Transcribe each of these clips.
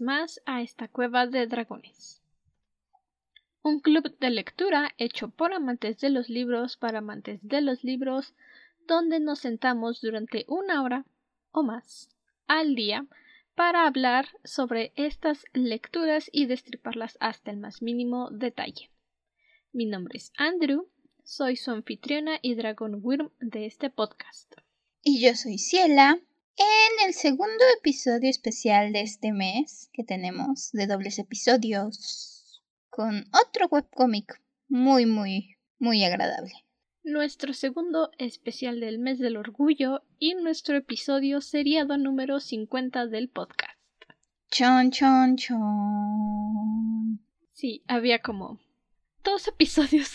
más a esta cueva de dragones. Un club de lectura hecho por amantes de los libros para amantes de los libros, donde nos sentamos durante una hora o más al día para hablar sobre estas lecturas y destriparlas hasta el más mínimo detalle. Mi nombre es Andrew, soy su anfitriona y Dragon Worm de este podcast. Y yo soy Ciela. En el segundo episodio especial de este mes que tenemos de dobles episodios con otro webcómic muy, muy, muy agradable. Nuestro segundo especial del mes del orgullo y nuestro episodio seriado número 50 del podcast. Chon, chon, chon. Sí, había como dos episodios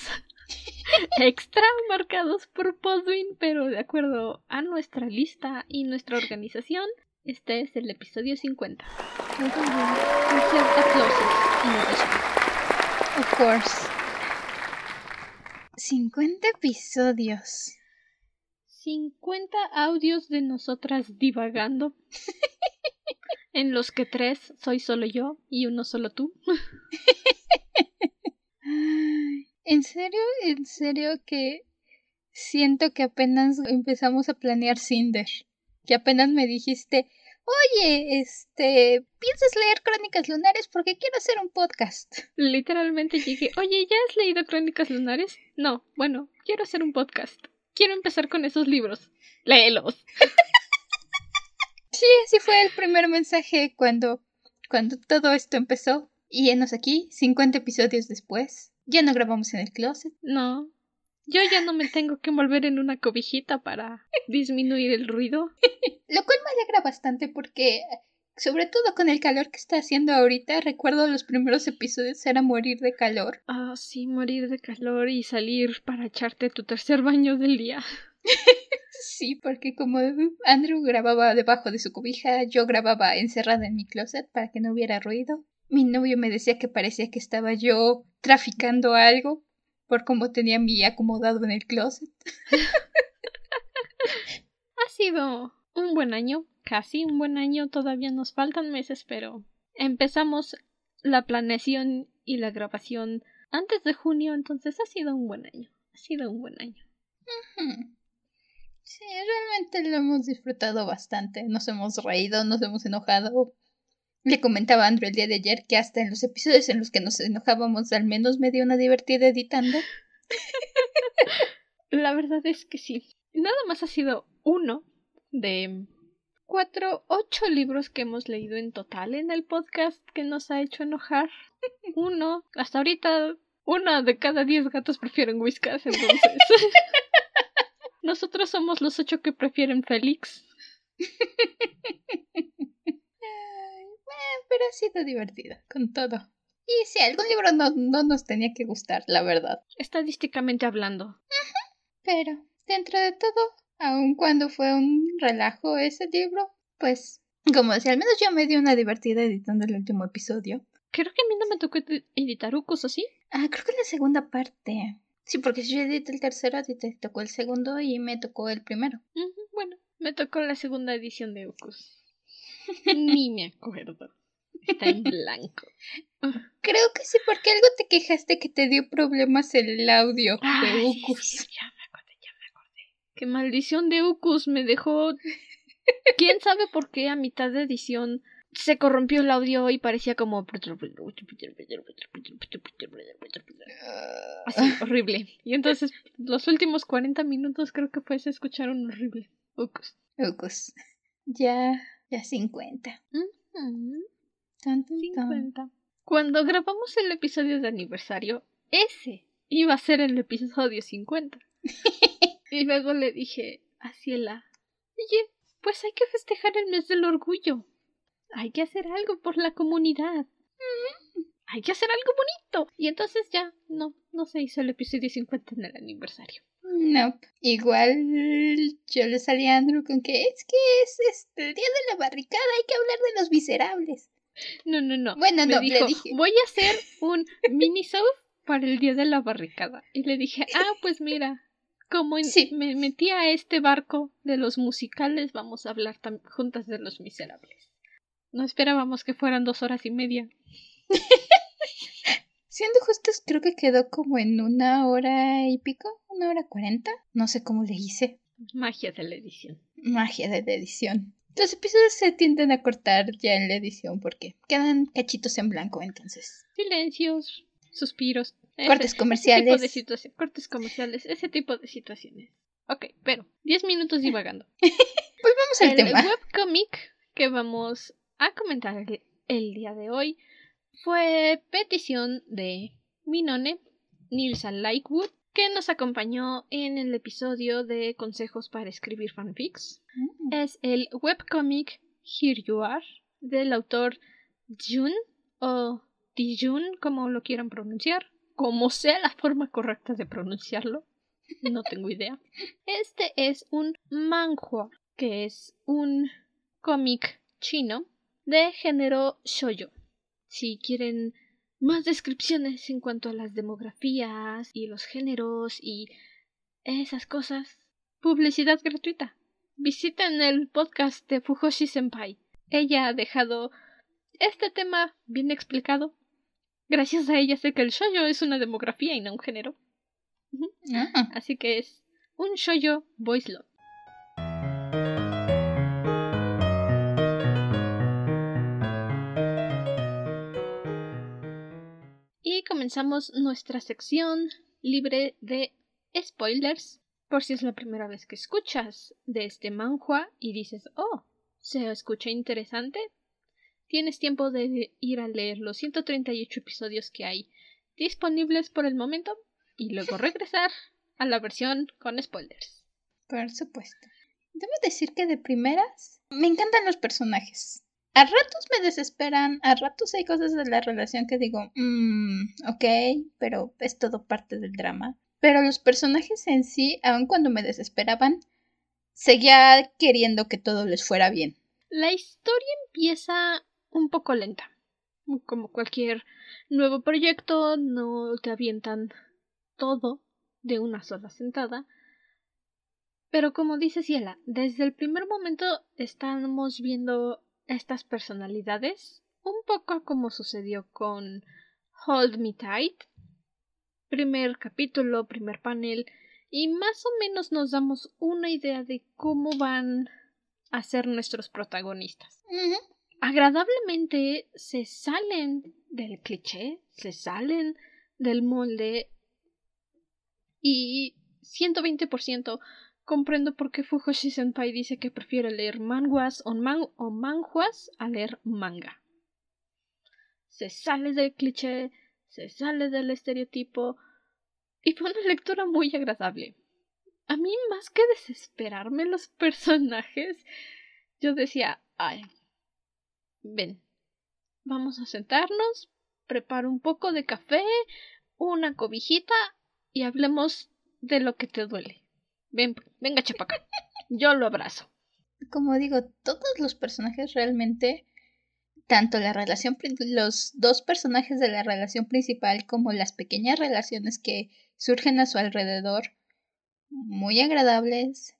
extra marcados por Podwin, pero de acuerdo a nuestra lista y nuestra organización, este es el episodio 50. Of course. 50 episodios. 50 audios de nosotras divagando. en los que tres soy solo yo y uno solo tú. En serio, en serio que siento que apenas empezamos a planear Cinder. Que apenas me dijiste, oye, este, ¿piensas leer Crónicas Lunares? Porque quiero hacer un podcast. Literalmente llegué, oye, ¿ya has leído Crónicas Lunares? No, bueno, quiero hacer un podcast. Quiero empezar con esos libros. Léelos. sí, así fue el primer mensaje cuando, cuando todo esto empezó. Y enos aquí, 50 episodios después. Ya no grabamos en el closet. No. Yo ya no me tengo que envolver en una cobijita para disminuir el ruido. Lo cual me alegra bastante porque, sobre todo con el calor que está haciendo ahorita, recuerdo los primeros episodios era morir de calor. Ah, sí, morir de calor y salir para echarte tu tercer baño del día. sí, porque como Andrew grababa debajo de su cobija, yo grababa encerrada en mi closet para que no hubiera ruido. Mi novio me decía que parecía que estaba yo traficando algo por cómo tenía mi acomodado en el closet. ha sido un buen año, casi un buen año, todavía nos faltan meses, pero empezamos la planeación y la grabación antes de junio, entonces ha sido un buen año, ha sido un buen año. Sí, realmente lo hemos disfrutado bastante, nos hemos reído, nos hemos enojado, le comentaba a Andrew el día de ayer que hasta en los episodios en los que nos enojábamos al menos me dio una divertida editando. La verdad es que sí. Nada más ha sido uno de cuatro, ocho libros que hemos leído en total en el podcast que nos ha hecho enojar. Uno, hasta ahorita, una de cada diez gatos prefieren Whiskas, entonces. Nosotros somos los ocho que prefieren Félix. Pero ha sido divertido, con todo. Y si algún libro no, no nos tenía que gustar, la verdad. Estadísticamente hablando. Pero, dentro de todo, aun cuando fue un relajo ese libro, pues, como decía, al menos yo me di una divertida editando el último episodio. Creo que a mí no me tocó editar Ucos, ¿o sí? Ah, creo que la segunda parte. Sí, porque si yo edité el tercero, a ti te tocó el segundo y me tocó el primero. bueno, me tocó la segunda edición de Ucos. Ni me acuerdo. Está en blanco. Creo que sí, porque algo te quejaste que te dio problemas el audio de Ucus. ya me acordé, ya me acordé. Qué maldición de Ucus me dejó. ¿Quién sabe por qué a mitad de edición se corrompió el audio y parecía como así horrible y entonces los últimos 40 minutos creo que fue se escucharon horrible Ucus Ucus ya ya 50 cuando grabamos el episodio de aniversario, ese iba a ser el episodio 50. y luego le dije a Ciela, oye, pues hay que festejar el mes del orgullo. Hay que hacer algo por la comunidad. Hay que hacer algo bonito. Y entonces ya, no, no se hizo el episodio 50 en el aniversario. No, igual yo le salí a Andrew con que es que es este, el día de la barricada, hay que hablar de los miserables. No, no, no. Bueno, no, le dije. Voy a hacer un mini para el día de la barricada. Y le dije, ah, pues mira, como me metí a este barco de los musicales, vamos a hablar juntas de los miserables. No esperábamos que fueran dos horas y media. Siendo justos, creo que quedó como en una hora y pico, una hora cuarenta. No sé cómo le hice. Magia de la edición. Magia de la edición. Los episodios se tienden a cortar ya en la edición porque quedan cachitos en blanco entonces. Silencios, suspiros. Cortes comerciales. Ese tipo de cortes comerciales, ese tipo de situaciones. Ok, pero 10 minutos divagando. Volvamos al el tema. webcomic que vamos a comentar el, el día de hoy fue petición de Minone, Nilsa Lightwood, que nos acompañó en el episodio de Consejos para escribir fanfics. Mm. Es el webcomic Here You Are del autor Jun o Dijun, como lo quieran pronunciar, como sea la forma correcta de pronunciarlo. No tengo idea. Este es un manhua, que es un cómic chino de género shoujo. Si quieren más descripciones en cuanto a las demografías y los géneros y esas cosas, publicidad gratuita. Visiten el podcast de Fujoshi Senpai. Ella ha dejado este tema bien explicado. Gracias a ella sé que el shoujo es una demografía y no un género. Ah, Así que es un shoujo voice love. Comenzamos nuestra sección libre de spoilers. Por si es la primera vez que escuchas de este manhua y dices, oh, se escucha interesante, tienes tiempo de ir a leer los 138 episodios que hay disponibles por el momento y luego regresar a la versión con spoilers. por supuesto. Debo decir que de primeras me encantan los personajes. A ratos me desesperan, a ratos hay cosas de la relación que digo, mmm, ok, pero es todo parte del drama. Pero los personajes en sí, aun cuando me desesperaban, seguía queriendo que todo les fuera bien. La historia empieza un poco lenta. Como cualquier nuevo proyecto, no te avientan todo de una sola sentada. Pero como dice Ciela, desde el primer momento estamos viendo estas personalidades, un poco como sucedió con Hold Me Tight. Primer capítulo, primer panel, y más o menos nos damos una idea de cómo van a ser nuestros protagonistas. Agradablemente se salen del cliché, se salen del molde y 120% comprendo por qué Fujoshi Senpai dice que prefiere leer manguas o, man o a leer manga. Se sale del cliché, se sale del estereotipo y fue una lectura muy agradable. A mí más que desesperarme los personajes, yo decía, ay, ven, vamos a sentarnos, preparo un poco de café, una cobijita y hablemos de lo que te duele. Ven, venga, chapaca. Yo lo abrazo. Como digo, todos los personajes realmente, tanto la relación, los dos personajes de la relación principal como las pequeñas relaciones que surgen a su alrededor, muy agradables.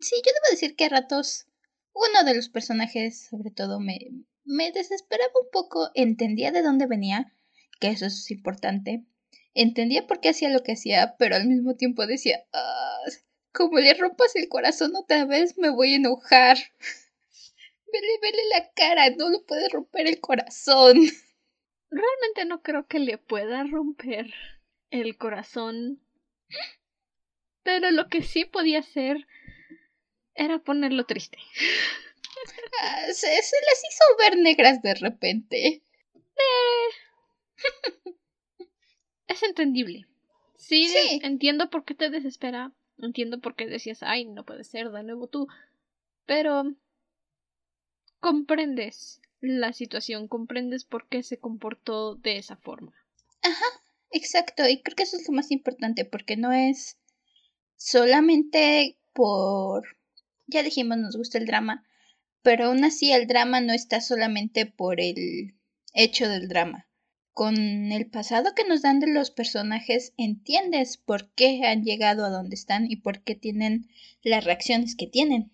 Sí, yo debo decir que a ratos uno de los personajes, sobre todo, me, me desesperaba un poco. Entendía de dónde venía, que eso es importante. Entendía por qué hacía lo que hacía, pero al mismo tiempo decía, "Ah, como le rompas el corazón otra vez, me voy a enojar. Vele, vele la cara, no le puedes romper el corazón. Realmente no creo que le pueda romper el corazón. Pero lo que sí podía hacer era ponerlo triste. Ah, se, se las hizo ver negras de repente. Es entendible. Sí, Sí. entiendo por qué te desespera. Entiendo por qué decías, ay, no puede ser, de nuevo tú. Pero comprendes la situación, comprendes por qué se comportó de esa forma. Exacto, y creo que eso es lo más importante, porque no es solamente por... Ya dijimos, nos gusta el drama, pero aún así el drama no está solamente por el hecho del drama. Con el pasado que nos dan de los personajes, entiendes por qué han llegado a donde están y por qué tienen las reacciones que tienen.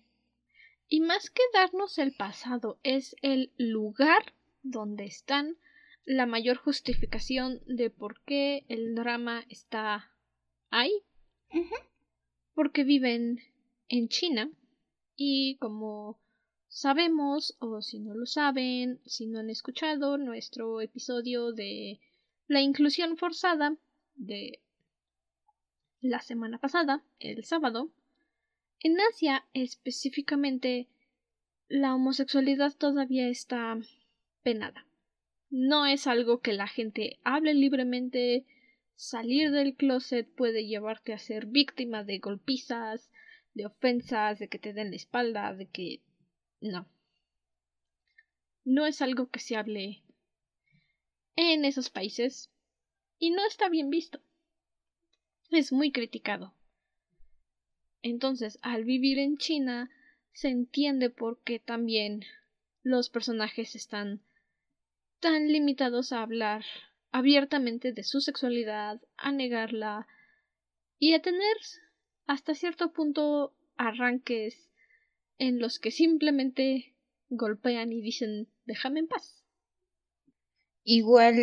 Y más que darnos el pasado, es el lugar donde están la mayor justificación de por qué el drama está ahí. Porque viven en China y como sabemos, o si no lo saben, si no han escuchado nuestro episodio de la inclusión forzada de la semana pasada, el sábado, en Asia específicamente la homosexualidad todavía está penada. No es algo que la gente hable libremente. Salir del closet puede llevarte a ser víctima de golpizas, de ofensas, de que te den la espalda, de que... No. No es algo que se hable en esos países y no está bien visto. Es muy criticado. Entonces, al vivir en China, se entiende por qué también los personajes están tan limitados a hablar abiertamente de su sexualidad, a negarla y a tener hasta cierto punto arranques en los que simplemente golpean y dicen déjame en paz. Igual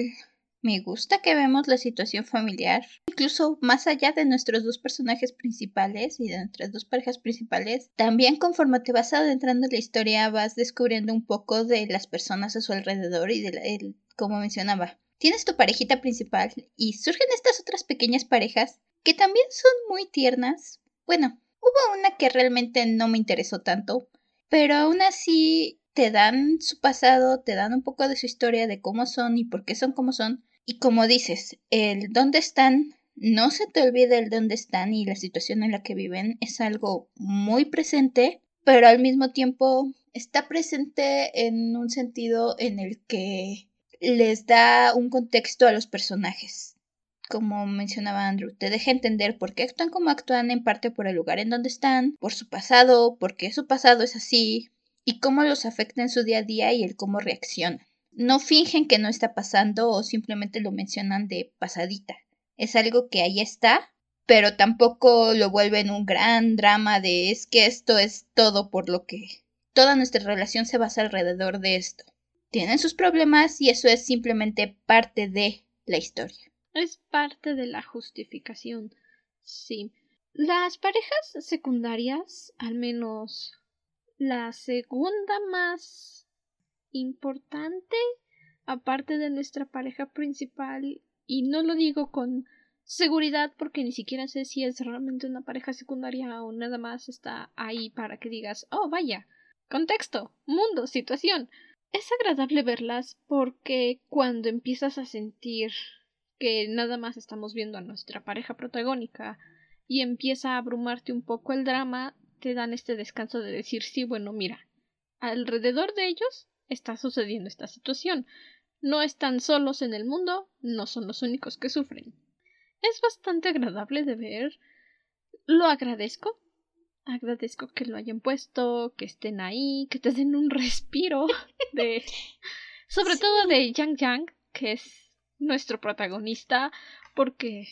me gusta que vemos la situación familiar, incluso más allá de nuestros dos personajes principales y de nuestras dos parejas principales. También conforme te vas adentrando en la historia vas descubriendo un poco de las personas a su alrededor y de la, como mencionaba. Tienes tu parejita principal y surgen estas otras pequeñas parejas que también son muy tiernas. Bueno, hubo una que realmente no me interesó tanto, pero aún así te dan su pasado, te dan un poco de su historia, de cómo son y por qué son como son, y como dices, el dónde están, no se te olvide el dónde están y la situación en la que viven es algo muy presente, pero al mismo tiempo está presente en un sentido en el que les da un contexto a los personajes. Como mencionaba Andrew, te deja entender por qué actúan como actúan en parte por el lugar en donde están, por su pasado, por qué su pasado es así, y cómo los afecta en su día a día y el cómo reaccionan no fingen que no está pasando o simplemente lo mencionan de pasadita. Es algo que ahí está, pero tampoco lo vuelven un gran drama de es que esto es todo por lo que toda nuestra relación se basa alrededor de esto. Tienen sus problemas y eso es simplemente parte de la historia. Es parte de la justificación. Sí. Las parejas secundarias, al menos la segunda más importante aparte de nuestra pareja principal y no lo digo con seguridad porque ni siquiera sé si es realmente una pareja secundaria o nada más está ahí para que digas oh vaya contexto mundo situación es agradable verlas porque cuando empiezas a sentir que nada más estamos viendo a nuestra pareja protagónica y empieza a abrumarte un poco el drama, te dan este descanso de decir sí, bueno, mira, alrededor de ellos está sucediendo esta situación. No están solos en el mundo, no son los únicos que sufren. Es bastante agradable de ver. Lo agradezco. Agradezco que lo hayan puesto, que estén ahí, que te den un respiro de sobre todo de Yang Yang, que es nuestro protagonista, porque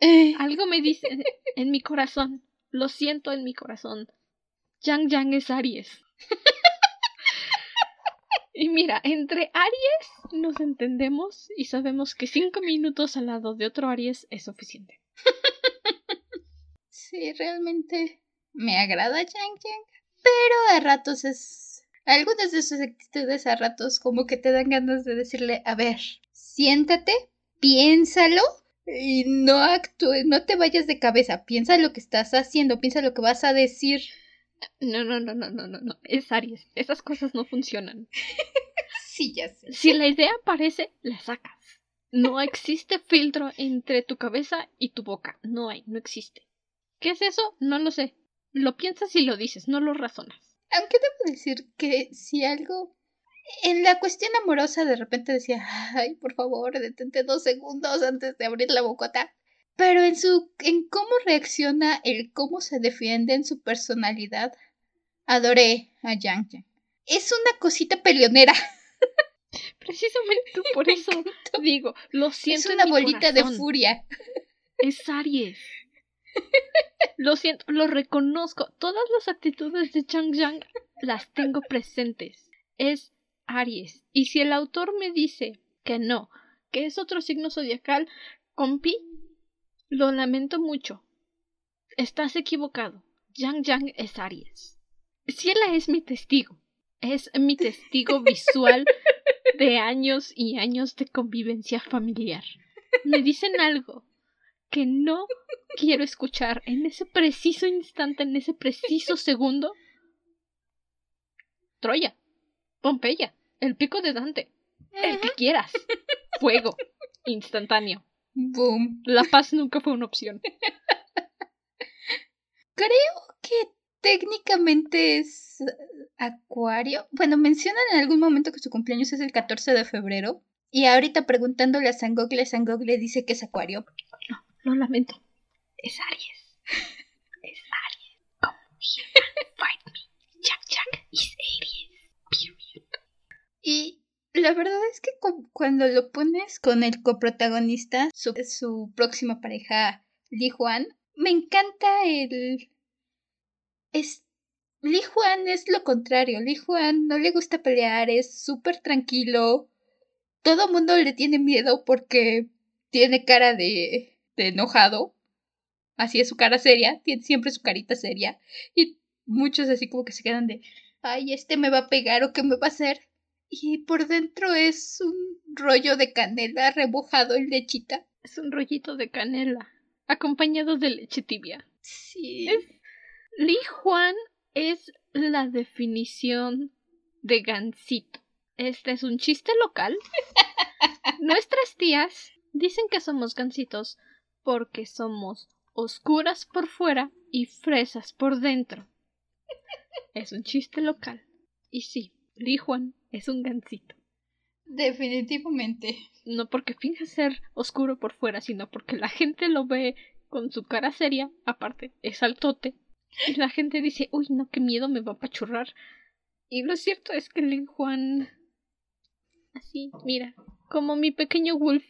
eh. algo me dice en mi corazón, lo siento en mi corazón. Yang Yang es Aries. Y mira, entre Aries nos entendemos y sabemos que cinco minutos al lado de otro Aries es suficiente. Sí, realmente me agrada Yang Yang, pero a ratos es... Algunas de sus actitudes a ratos como que te dan ganas de decirle, a ver, siéntate, piénsalo y no actúes, no te vayas de cabeza, piensa lo que estás haciendo, piensa lo que vas a decir. No, no, no, no, no, no, no. Es Aries. Esas cosas no funcionan. sí, ya sé. Si la idea aparece, la sacas. No existe filtro entre tu cabeza y tu boca. No hay, no existe. ¿Qué es eso? No lo sé. Lo piensas y lo dices, no lo razonas. Aunque debo decir que si algo en la cuestión amorosa de repente decía, ay, por favor, detente dos segundos antes de abrir la bocota. Pero en su en cómo reacciona, el cómo se defiende en su personalidad, adoré a Yang Yang. Es una cosita peleonera. Precisamente por eso digo, lo siento. Es una bolita de furia. Es Aries. Lo siento, lo reconozco. Todas las actitudes de Chang Yang las tengo presentes. Es Aries. Y si el autor me dice que no, que es otro signo zodiacal, compi, lo lamento mucho. Estás equivocado. Yang Yang es Aries. Ciela es mi testigo. Es mi testigo visual de años y años de convivencia familiar. Me dicen algo que no quiero escuchar en ese preciso instante, en ese preciso segundo. Troya, Pompeya, el pico de Dante, el que quieras. Fuego, instantáneo. Boom. La paz nunca fue una opción. Creo que técnicamente es Acuario. Bueno, mencionan en algún momento que su cumpleaños es el 14 de febrero. Y ahorita preguntándole a Sangogle, Sangogle dice que es Acuario. No, lo lamento. Es Aries. Es Aries. Come here fight me. Jack Jack is Aries. Y la verdad es que cuando lo pones con el coprotagonista, su, su próxima pareja, Li Juan, me encanta el... Es... Li Juan es lo contrario. Li Juan no le gusta pelear, es súper tranquilo. Todo mundo le tiene miedo porque tiene cara de, de enojado. Así es su cara seria, tiene siempre su carita seria. Y muchos así como que se quedan de, ay, este me va a pegar o qué me va a hacer. Y por dentro es un rollo de canela rebujado en lechita. Es un rollito de canela, acompañado de leche tibia. Sí. Li Juan es la definición de gansito. Este es un chiste local. Nuestras tías dicen que somos gansitos porque somos oscuras por fuera y fresas por dentro. Es un chiste local. Y sí, Li Juan es un gansito. Definitivamente. No porque finge ser oscuro por fuera, sino porque la gente lo ve con su cara seria, aparte, es altote. Y la gente dice, uy, no, qué miedo, me va a pachurrar. Y lo cierto es que Li Juan. Así, mira, como mi pequeño wolf,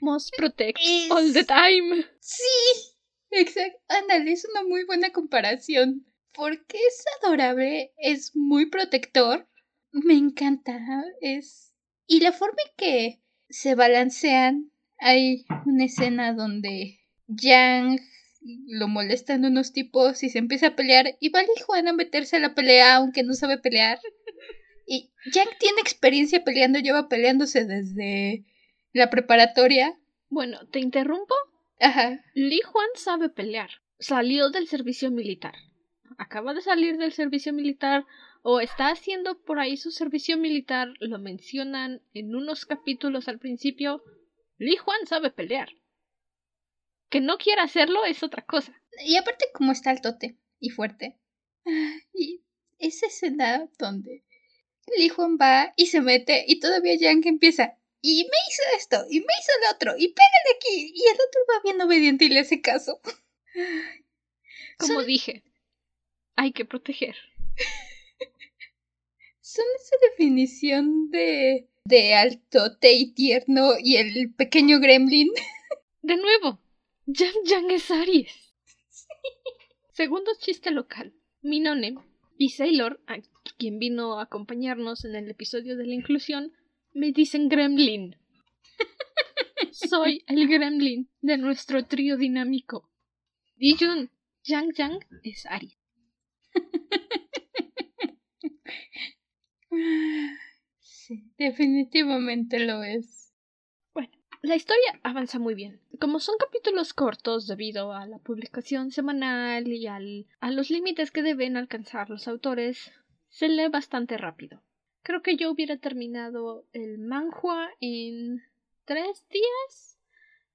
must protect all the time. Sí, exacto. Ándale, es una muy buena comparación. Porque es adorable, es muy protector me encanta. Es. Y la forma en que se balancean. Hay una escena donde Yang lo molestan unos tipos y se empieza a pelear. Y vale Juan a meterse a la pelea aunque no sabe pelear. Y Yang tiene experiencia peleando, lleva peleándose desde la preparatoria. Bueno, ¿te interrumpo? Ajá. Li Juan sabe pelear. Salió del servicio militar. Acaba de salir del servicio militar o está haciendo por ahí su servicio militar, lo mencionan en unos capítulos al principio, Li Juan sabe pelear. Que no quiera hacerlo es otra cosa. Y aparte como está el tote y fuerte. Y esa escena donde Li Juan va y se mete y todavía Yang empieza. Y me hizo esto, y me hizo el otro, y pégale aquí. Y el otro va bien obediente y le hace caso. Como dije, hay que proteger son esa definición de, de altote y tierno y el pequeño gremlin. De nuevo, Yang Yang es Aries. Segundo chiste local. Minone y Sailor, a quien vino a acompañarnos en el episodio de la inclusión, me dicen gremlin. Soy el gremlin de nuestro trío dinámico. Dijun, Yang Yang es Aries. Sí, definitivamente lo es. Bueno, la historia avanza muy bien. Como son capítulos cortos debido a la publicación semanal y al, a los límites que deben alcanzar los autores, se lee bastante rápido. Creo que yo hubiera terminado el manhua en tres días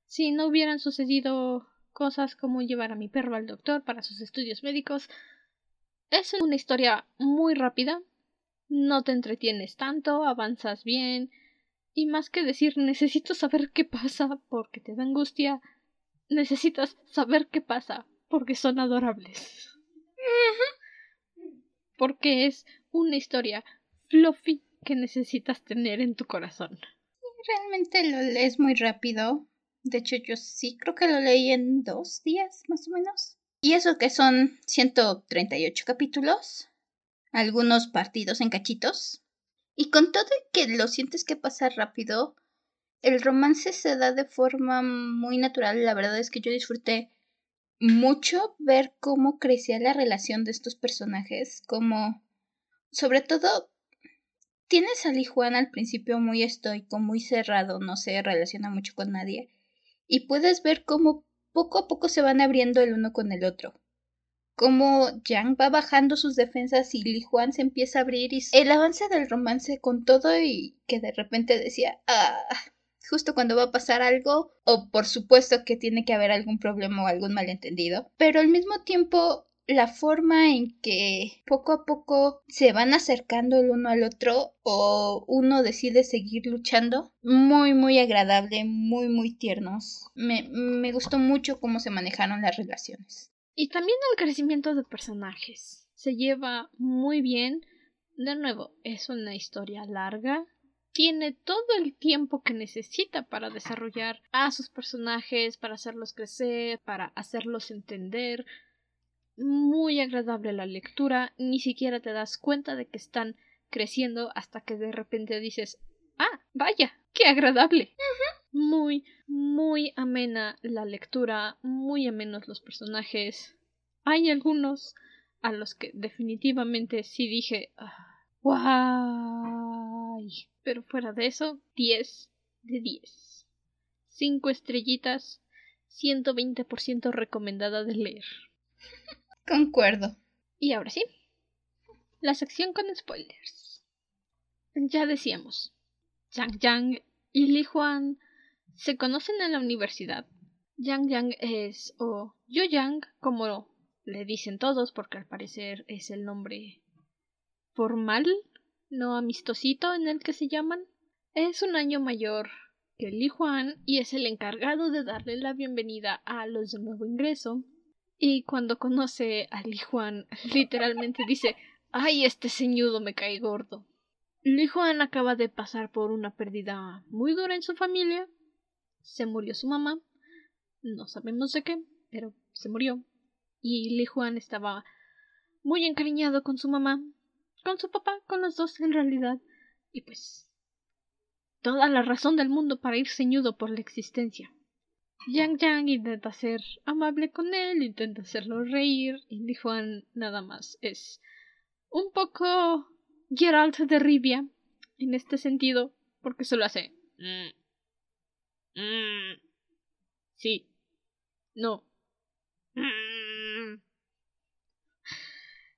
si no hubieran sucedido cosas como llevar a mi perro al doctor para sus estudios médicos. Es una historia muy rápida, no te entretienes tanto, avanzas bien, y más que decir necesito saber qué pasa porque te da angustia, necesitas saber qué pasa porque son adorables. Porque es una historia fluffy que necesitas tener en tu corazón. Realmente lo lees muy rápido. De hecho, yo sí creo que lo leí en dos días, más o menos. Y eso que son 138 capítulos, algunos partidos en cachitos. Y con todo que lo sientes que pasa rápido, el romance se da de forma muy natural. La verdad es que yo disfruté mucho ver cómo crecía la relación de estos personajes, como sobre todo tienes a Li Juan al principio muy estoico, muy cerrado, no se relaciona mucho con nadie, y puedes ver cómo poco a poco se van abriendo el uno con el otro. Cómo Yang va bajando sus defensas y Li Juan se empieza a abrir y el avance del romance con todo y que de repente decía, ah, justo cuando va a pasar algo, o por supuesto que tiene que haber algún problema o algún malentendido, pero al mismo tiempo la forma en que poco a poco se van acercando el uno al otro o uno decide seguir luchando, muy muy agradable, muy muy tiernos. Me, me gustó mucho cómo se manejaron las relaciones. Y también el crecimiento de personajes. Se lleva muy bien. De nuevo, es una historia larga, tiene todo el tiempo que necesita para desarrollar a sus personajes, para hacerlos crecer, para hacerlos entender. Muy agradable la lectura, ni siquiera te das cuenta de que están creciendo hasta que de repente dices, ah, vaya, qué agradable. Muy, muy amena la lectura, muy amenos los personajes. Hay algunos a los que definitivamente sí dije, ¡Wow! Pero fuera de eso, 10 de 10. 5 estrellitas, 120% recomendada de leer. Concuerdo. Y ahora sí, la sección con spoilers. Ya decíamos, Yang Yang y Li Huan se conocen en la universidad. Yang Yang es, o Yo Yang, como le dicen todos, porque al parecer es el nombre formal, no amistosito en el que se llaman. Es un año mayor que Li Juan y es el encargado de darle la bienvenida a los de nuevo ingreso. Y cuando conoce a Li Juan, literalmente dice Ay, este ceñudo me cae gordo. Li Juan acaba de pasar por una pérdida muy dura en su familia. Se murió su mamá. No sabemos de qué, pero se murió. Y Li Juan estaba muy encariñado con su mamá con su papá, con los dos en realidad. Y pues toda la razón del mundo para ir ceñudo por la existencia. Yang Yang intenta ser amable con él, intenta hacerlo reír, y Li Juan nada más es un poco Geralt de Rivia en este sentido, porque solo hace. Mm, mm, sí. No. Mm,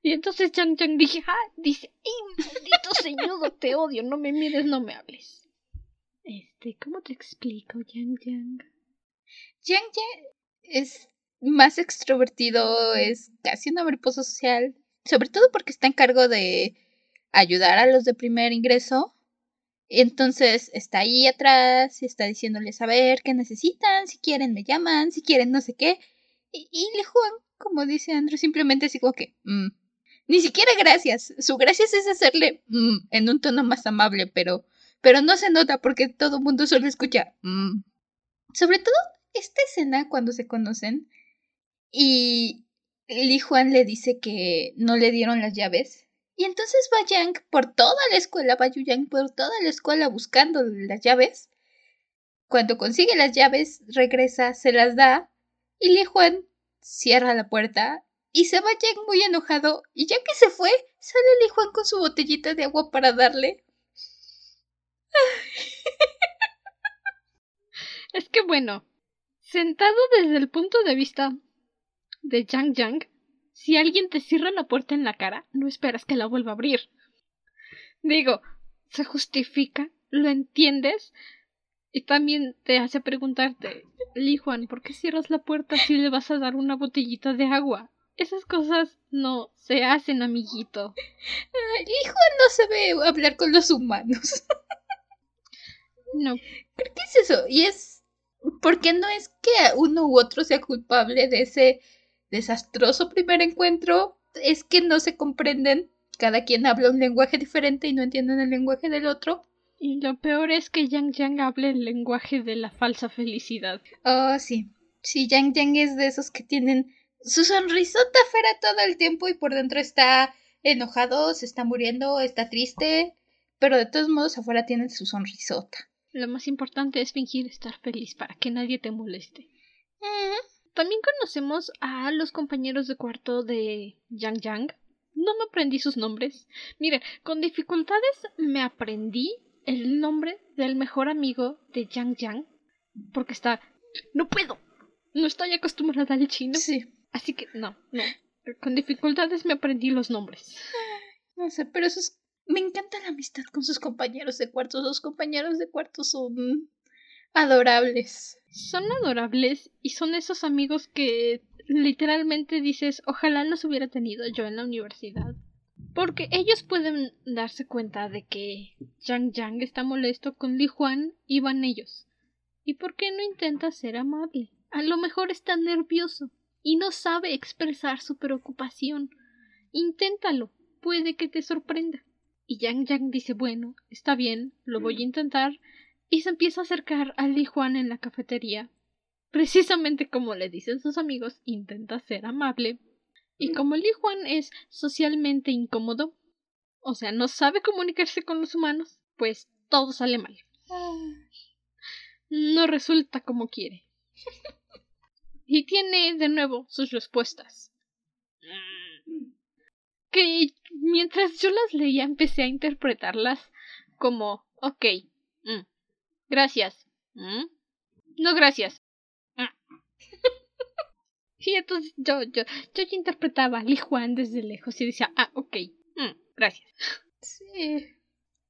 y entonces Yang Yang dije, ah, dice, ¡ay, maldito señudo, te odio, no me mires, no me hables! Este, ¿cómo te explico, Yang Yang? Yang Yang es más extrovertido, es casi un mariposa social, sobre todo porque está en cargo de ayudar a los de primer ingreso. Entonces está ahí atrás y está diciéndoles a ver qué necesitan, si quieren me llaman, si quieren no sé qué. Y, y le juegan, como dice Andrew, simplemente así como que, mm, ni siquiera gracias. Su gracias es hacerle mm, en un tono más amable, pero, pero no se nota porque todo el mundo solo escucha. Mm. Sobre todo esta escena cuando se conocen y Li Juan le dice que no le dieron las llaves. Y entonces va Yang por toda la escuela, va Yang por toda la escuela buscando las llaves. Cuando consigue las llaves, regresa, se las da y Li Juan cierra la puerta y se va Jack muy enojado, y ya que se fue, sale Li Juan con su botellita de agua para darle. es que bueno, sentado desde el punto de vista de Yang Yang, si alguien te cierra la puerta en la cara, no esperas que la vuelva a abrir. Digo, se justifica, lo entiendes, y también te hace preguntarte, Li Juan, ¿por qué cierras la puerta si le vas a dar una botellita de agua? Esas cosas no se hacen, amiguito. El hijo no sabe hablar con los humanos. no. ¿Qué es eso? Y es porque no es que uno u otro sea culpable de ese desastroso primer encuentro, es que no se comprenden, cada quien habla un lenguaje diferente y no entienden el lenguaje del otro. Y lo peor es que Yang Yang hable el lenguaje de la falsa felicidad. Oh, sí. Sí, Yang Yang es de esos que tienen su sonrisota fuera todo el tiempo y por dentro está enojado, se está muriendo, está triste, pero de todos modos afuera tiene su sonrisota. Lo más importante es fingir estar feliz para que nadie te moleste. También conocemos a los compañeros de cuarto de Yang Yang. No me aprendí sus nombres. Miren, con dificultades me aprendí el nombre del mejor amigo de Yang Yang. Porque está... No puedo. No estoy acostumbrada al chino. Sí. Así que no, no. Con dificultades me aprendí los nombres. No sé, pero eso es... Me encanta la amistad con sus compañeros de cuarto. Los compañeros de cuarto son adorables. Son adorables y son esos amigos que literalmente dices, ojalá los hubiera tenido yo en la universidad. Porque ellos pueden darse cuenta de que Yang Yang está molesto con Li Juan y van ellos. ¿Y por qué no intenta ser amable? A lo mejor está nervioso y no sabe expresar su preocupación. Inténtalo, puede que te sorprenda. Y Yang Yang dice bueno, está bien, lo voy a intentar, y se empieza a acercar a Li Juan en la cafetería. Precisamente como le dicen sus amigos, intenta ser amable. Y como Li Juan es socialmente incómodo, o sea, no sabe comunicarse con los humanos, pues todo sale mal. No resulta como quiere. Y tiene de nuevo sus respuestas. Que mientras yo las leía empecé a interpretarlas como, ok, mm, Gracias. ¿Mm? No, gracias. y entonces yo, yo, yo ya interpretaba a Li Juan desde lejos y decía, ah, ok, mm, gracias. Sí.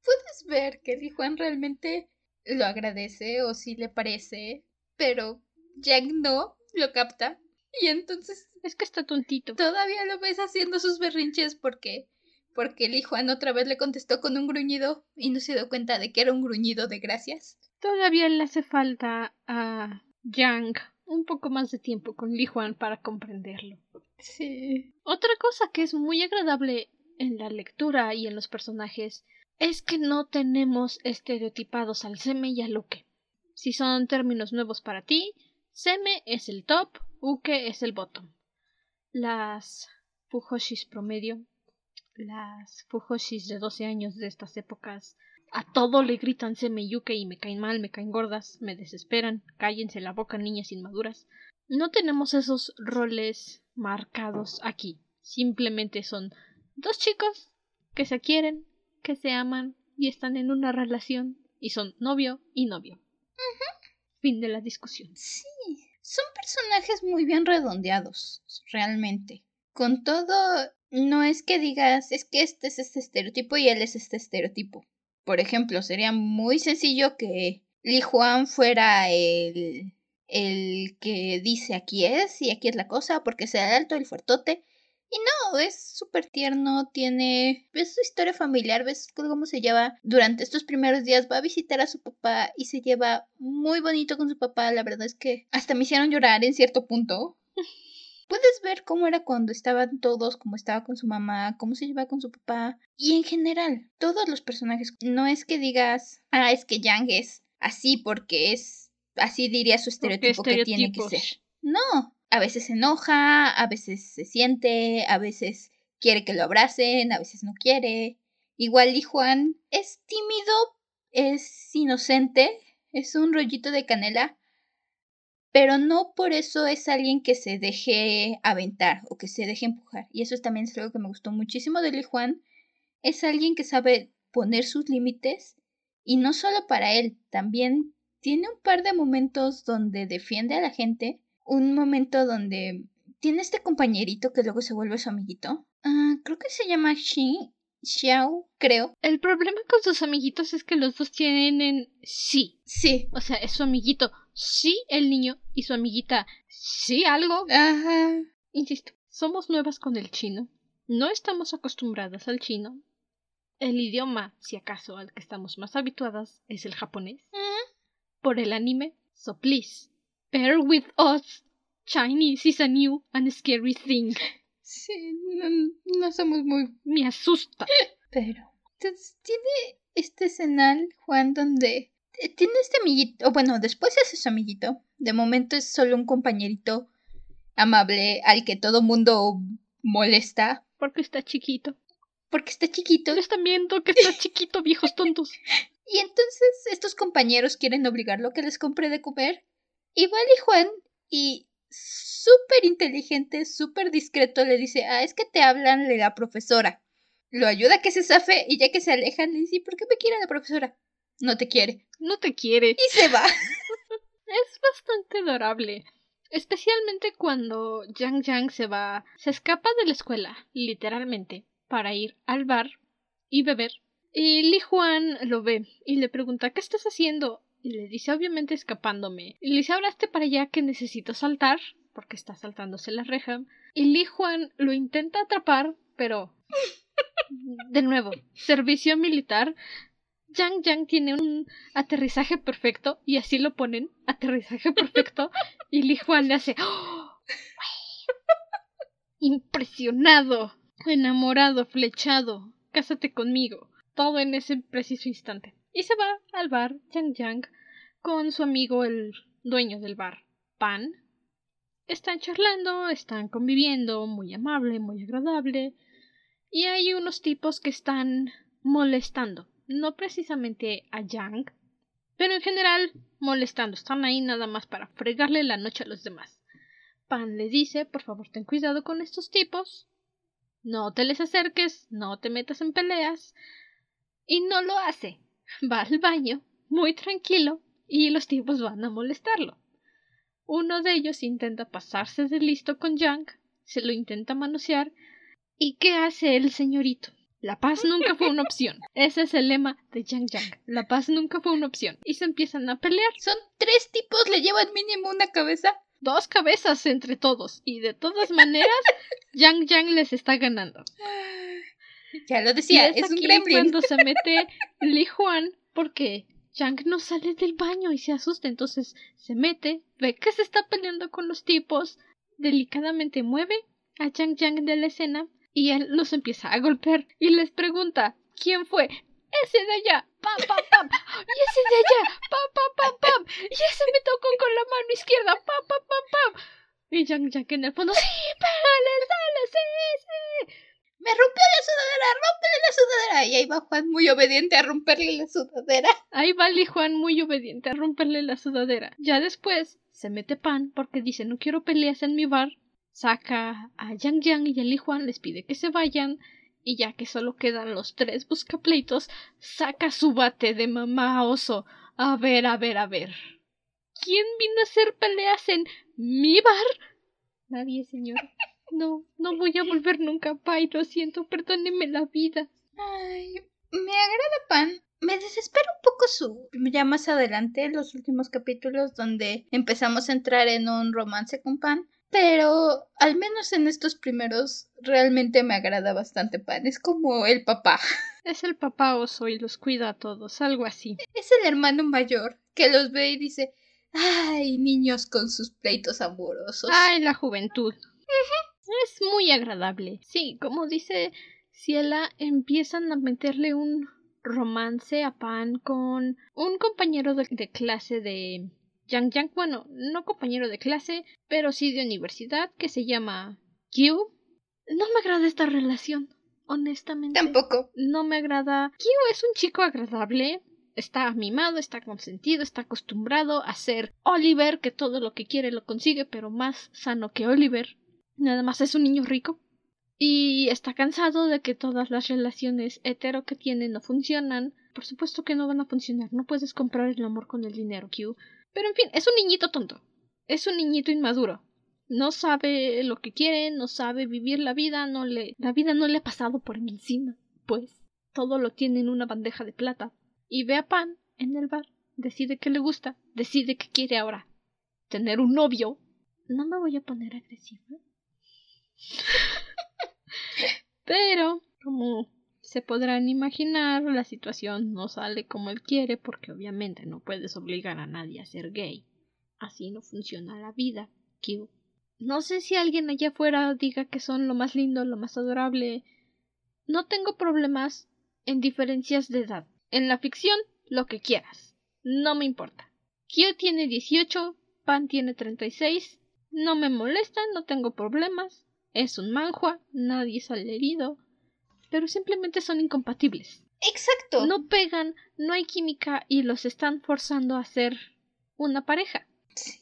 Puedes ver que Li Juan realmente lo agradece o sí le parece, pero Jack no lo capta. Y entonces. Es que está tontito. Todavía lo ves haciendo sus berrinches porque. Porque Li Juan otra vez le contestó con un gruñido y no se dio cuenta de que era un gruñido de gracias. Todavía le hace falta a Yang un poco más de tiempo con Li Juan para comprenderlo. Sí. Otra cosa que es muy agradable en la lectura y en los personajes es que no tenemos estereotipados al Seme y al Uke. Si son términos nuevos para ti, Seme es el top, Uke es el bottom. Las Fujoshis promedio, las Fujoshis de 12 años de estas épocas a todo le gritan me yuke y me caen mal, me caen gordas, me desesperan, cállense la boca, niñas inmaduras. No tenemos esos roles marcados aquí. Simplemente son dos chicos que se quieren, que se aman y están en una relación y son novio y novio. Fin de la discusión. Sí, son personajes muy bien redondeados, realmente. Con todo, no es que digas, es que este es este estereotipo y él es este estereotipo. Por ejemplo, sería muy sencillo que Li Juan fuera el, el que dice aquí es y aquí es la cosa, porque sea el alto, el fuertote. Y no, es súper tierno, tiene... Ves su historia familiar, ves cómo se lleva durante estos primeros días, va a visitar a su papá y se lleva muy bonito con su papá, la verdad es que hasta me hicieron llorar en cierto punto. Puedes ver cómo era cuando estaban todos, cómo estaba con su mamá, cómo se lleva con su papá. Y en general, todos los personajes. No es que digas, ah, es que Yang es así porque es. Así diría su estereotipo que tiene que ser. No, a veces se enoja, a veces se siente, a veces quiere que lo abracen, a veces no quiere. Igual Li Juan es tímido, es inocente, es un rollito de canela, pero no por eso es alguien que se deje aventar o que se deje empujar. Y eso también es algo que me gustó muchísimo de Li Juan. Es alguien que sabe poner sus límites y no solo para él, también tiene un par de momentos donde defiende a la gente, un momento donde tiene este compañerito que luego se vuelve su amiguito. Ah, creo que se llama Xin, Xiao, creo. El problema con sus amiguitos es que los dos tienen sí. Sí. O sea, es su amiguito sí el niño y su amiguita sí algo. Ajá. Insisto, somos nuevas con el chino. No estamos acostumbradas al chino. El idioma, si acaso, al que estamos más habituadas es el japonés. Por el anime, so please, bear with us. Chinese is a new and scary thing. Sí, no, somos muy... Me asusta. Pero... Entonces, tiene este escenal, Juan, donde eh, tiene este amiguito, bueno, después es su amiguito. De momento es solo un compañerito amable al que todo mundo molesta. Porque está chiquito. Porque está chiquito. Les están viendo que está chiquito, viejos tontos. Y entonces estos compañeros quieren obligarlo a que les compre de comer. Y vale Juan y súper inteligente, súper discreto le dice, ah, es que te hablan de la profesora. Lo ayuda a que se zafe y ya que se alejan le dice, ¿por qué me quiere la profesora? No te quiere. No te quiere. Y se va. es bastante adorable. Especialmente cuando Yang Yang se va, se escapa de la escuela, literalmente, para ir al bar y beber. Y Li Juan lo ve y le pregunta ¿Qué estás haciendo? Y le dice obviamente escapándome. Y le dice ahora para allá que necesito saltar, porque está saltándose la reja. Y Li Juan lo intenta atrapar, pero de nuevo, servicio militar. Yang Yang tiene un aterrizaje perfecto y así lo ponen, aterrizaje perfecto y Li Juan le hace ¡Oh! impresionado, enamorado, flechado, cásate conmigo, todo en ese preciso instante. Y se va al bar Yang Yang con su amigo el dueño del bar, Pan. Están charlando, están conviviendo, muy amable, muy agradable, y hay unos tipos que están molestando no precisamente a Yang, pero en general molestando. Están ahí nada más para fregarle la noche a los demás. Pan le dice, por favor ten cuidado con estos tipos, no te les acerques, no te metas en peleas, y no lo hace. Va al baño, muy tranquilo, y los tipos van a molestarlo. Uno de ellos intenta pasarse de listo con Yang, se lo intenta manosear, ¿y qué hace el señorito? La paz nunca fue una opción. Ese es el lema de Yang Yang. La paz nunca fue una opción. Y se empiezan a pelear. Son tres tipos, le llevan mínimo una cabeza. Dos cabezas entre todos. Y de todas maneras, Yang Yang les está ganando. Ya lo decía, es, un gremlin. cuando se mete Li Juan porque Yang no sale del baño y se asusta. Entonces se mete, ve que se está peleando con los tipos, delicadamente mueve a Yang Yang de la escena y él los empieza a golpear y les pregunta ¿Quién fue? Ese de allá, pam, pam, pam, y ese de allá, pam, pam, pam, pam, y ese me tocó con la mano izquierda, pam, pam, pam, pam. Y Yang Yang en el fondo, sí, pégale, dale, sí, sí. Me rompió la sudadera, rómpele la sudadera. Y ahí va Juan muy obediente a romperle la sudadera. Ahí va Li Juan muy obediente a romperle la sudadera. Ya después se mete pan porque dice no quiero peleas en mi bar saca a Yang Yang y a Li Juan, les pide que se vayan, y ya que solo quedan los tres buscapleitos, saca su bate de mamá oso. A ver, a ver, a ver. ¿Quién vino a hacer peleas en mi bar? Nadie, señor. No, no voy a volver nunca, Pai. Lo siento, perdóneme la vida. Ay, me agrada Pan. Me desespera un poco su. Ya más adelante, en los últimos capítulos, donde empezamos a entrar en un romance con Pan. Pero al menos en estos primeros realmente me agrada bastante Pan. Es como el papá. Es el papá oso y los cuida a todos, algo así. Es el hermano mayor que los ve y dice, ay, niños con sus pleitos amorosos. Ay, la juventud. Es muy agradable. Sí, como dice Ciela, empiezan a meterle un romance a Pan con un compañero de clase de Yang Yang, bueno, no compañero de clase, pero sí de universidad, que se llama Q. No me agrada esta relación, honestamente. Tampoco. No me agrada. Q es un chico agradable, está mimado, está consentido, está acostumbrado a ser Oliver, que todo lo que quiere lo consigue, pero más sano que Oliver. Nada más es un niño rico. Y está cansado de que todas las relaciones hetero que tiene no funcionan. Por supuesto que no van a funcionar. No puedes comprar el amor con el dinero, Q. Pero en fin, es un niñito tonto. Es un niñito inmaduro. No sabe lo que quiere, no sabe vivir la vida, no le la vida no le ha pasado por encima, pues todo lo tiene en una bandeja de plata. Y ve a Pan en el bar, decide que le gusta, decide que quiere ahora tener un novio. No me voy a poner agresiva. Pero, como se podrán imaginar, la situación no sale como él quiere porque obviamente no puedes obligar a nadie a ser gay. Así no funciona la vida, Q. No sé si alguien allá afuera diga que son lo más lindo, lo más adorable. No tengo problemas en diferencias de edad. En la ficción, lo que quieras. No me importa. Kyo tiene 18, Pan tiene 36. No me molesta, no tengo problemas. Es un manhua, nadie sale herido. Pero simplemente son incompatibles. Exacto. No pegan, no hay química y los están forzando a ser una pareja. Sí,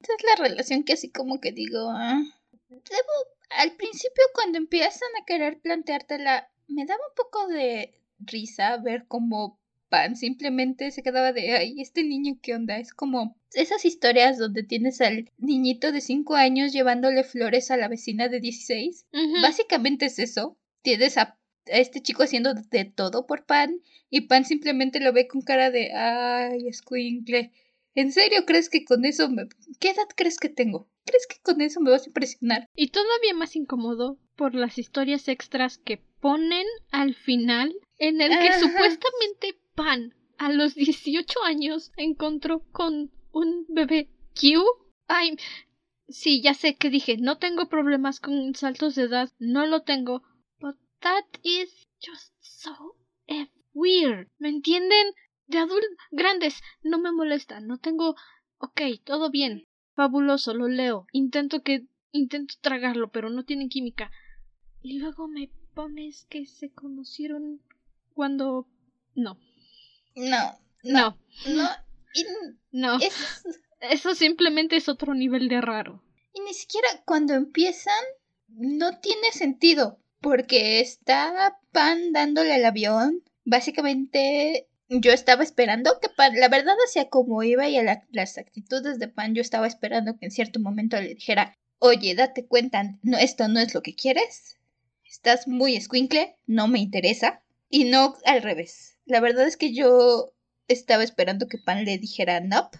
es la relación que así como que digo, ah, debo, al principio cuando empiezan a querer planteártela, me daba un poco de risa ver cómo Pan simplemente se quedaba de, ay, este niño, ¿qué onda? Es como esas historias donde tienes al niñito de 5 años llevándole flores a la vecina de 16. Básicamente es eso. Tienes a, este chico haciendo de todo por Pan y Pan simplemente lo ve con cara de, ay, escuincle. ¿En serio crees que con eso me... ¿Qué edad crees que tengo? ¿Crees que con eso me vas a impresionar? Y todavía más incómodo por las historias extras que ponen al final en el que supuestamente Pan a los 18 años encontró con un bebé Q. Ay, sí, ya sé que dije, no tengo problemas con saltos de edad, no lo tengo. But that is just so weird. ¿Me entienden? De adultos grandes, no me molesta, no tengo... Ok, todo bien. Fabuloso, lo leo. Intento que... Intento tragarlo, pero no tiene química. Y luego me pones que se conocieron cuando... No. No. No. No. No. Eso simplemente es otro nivel de raro. Y ni siquiera cuando empiezan no tiene sentido. Porque está Pan dándole el avión. Básicamente yo estaba esperando que Pan, la verdad hacia como iba y a las actitudes de Pan, yo estaba esperando que en cierto momento le dijera, oye, date cuenta, no, esto no es lo que quieres. Estás muy escuincle, no me interesa. Y no al revés. La verdad es que yo estaba esperando que Pan le dijera no,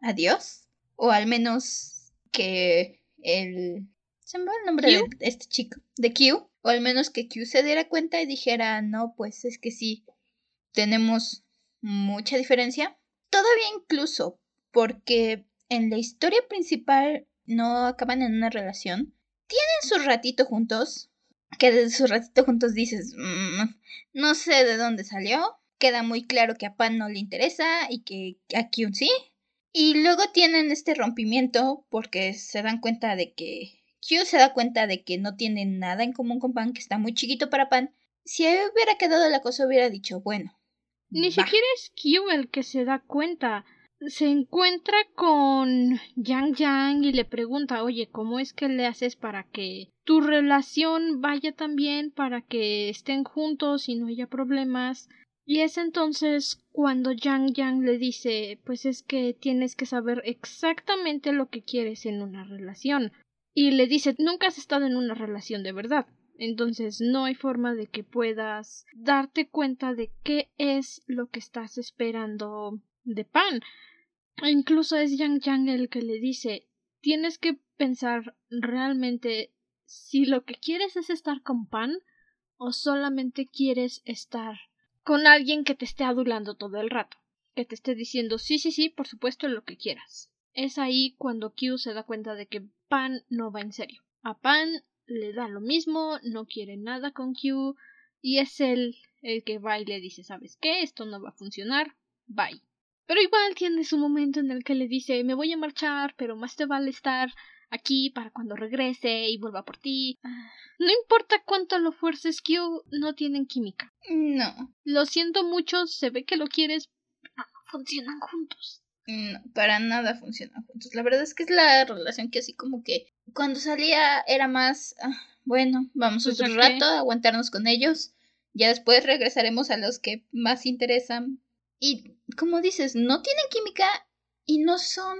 adiós. O al menos que el... Se me va el nombre de este chico, de Q. O al menos que Q se diera cuenta y dijera, no, pues es que sí, tenemos mucha diferencia. Todavía incluso porque en la historia principal no acaban en una relación. Tienen su ratito juntos, que de su ratito juntos dices, mm, no sé de dónde salió. Queda muy claro que a Pan no le interesa y que a Kyun sí. Y luego tienen este rompimiento porque se dan cuenta de que Kyun se da cuenta de que no tiene nada en común con Pan, que está muy chiquito para Pan. Si hubiera quedado la cosa, hubiera dicho, bueno. Ni siquiera es Kyun el que se da cuenta se encuentra con Yang Yang y le pregunta, oye, ¿cómo es que le haces para que tu relación vaya tan bien, para que estén juntos y no haya problemas? Y es entonces cuando Yang Yang le dice, pues es que tienes que saber exactamente lo que quieres en una relación. Y le dice, nunca has estado en una relación de verdad. Entonces no hay forma de que puedas darte cuenta de qué es lo que estás esperando de Pan. E incluso es Yang Yang el que le dice tienes que pensar realmente si lo que quieres es estar con Pan o solamente quieres estar con alguien que te esté adulando todo el rato, que te esté diciendo sí, sí, sí, por supuesto lo que quieras. Es ahí cuando Q se da cuenta de que Pan no va en serio. A Pan le da lo mismo, no quiere nada con Q y es él el que va y le dice ¿sabes qué? Esto no va a funcionar, bye. Pero igual tiene su momento en el que le dice me voy a marchar, pero más te vale estar aquí para cuando regrese y vuelva por ti. No importa cuánto lo fuerces, Q no tienen química. No. Lo siento mucho, se ve que lo quieres, pero no funcionan juntos. No, para nada funcionan juntos. La verdad es que es la relación que así como que cuando salía era más, ah, bueno, vamos pues otro rato a aguantarnos con ellos. Ya después regresaremos a los que más interesan y como dices, no tienen química y no son...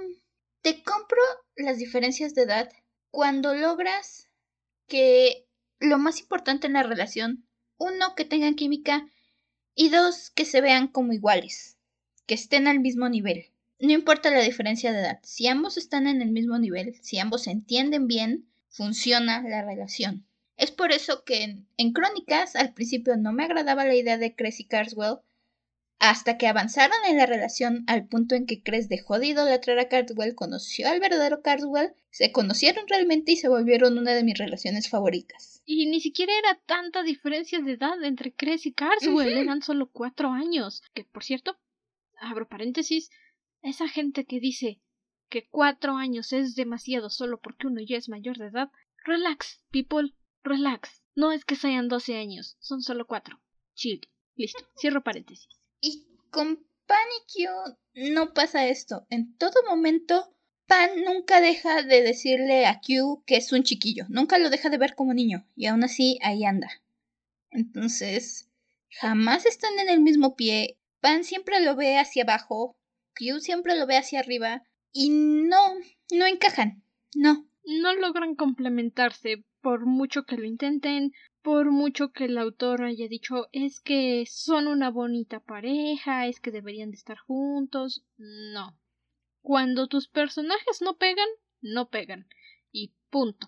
Te compro las diferencias de edad cuando logras que lo más importante en la relación, uno, que tengan química y dos, que se vean como iguales, que estén al mismo nivel. No importa la diferencia de edad, si ambos están en el mismo nivel, si ambos se entienden bien, funciona la relación. Es por eso que en, Crónicas al principio no me agradaba la idea de Cressy Carswell hasta que avanzaron en la relación al punto en que Cress dejó de idolatrar a Cardwell, conoció al verdadero Cardwell, se conocieron realmente y se volvieron una de mis relaciones favoritas. Y ni siquiera era tanta diferencia de edad entre Chris y Carswell, eran solo cuatro años. Que por cierto, abro paréntesis, esa gente que dice que cuatro años es demasiado solo porque uno ya es mayor de edad, relax, people, relax. No es que sean doce años, son solo cuatro. Chill. Listo, cierro paréntesis. Y con Pan y Q no pasa esto. En todo momento Pan nunca deja de decirle a Q que es un chiquillo, nunca lo deja de ver como niño, y aún así ahí anda. Entonces, jamás están en el mismo pie, Pan siempre lo ve hacia abajo, Q siempre lo ve hacia arriba, y no, no encajan, no. No logran complementarse, por mucho que lo intenten, por mucho que el autor haya dicho es que son una bonita pareja, es que deberían de estar juntos, no. Cuando tus personajes no pegan, no pegan. Y punto.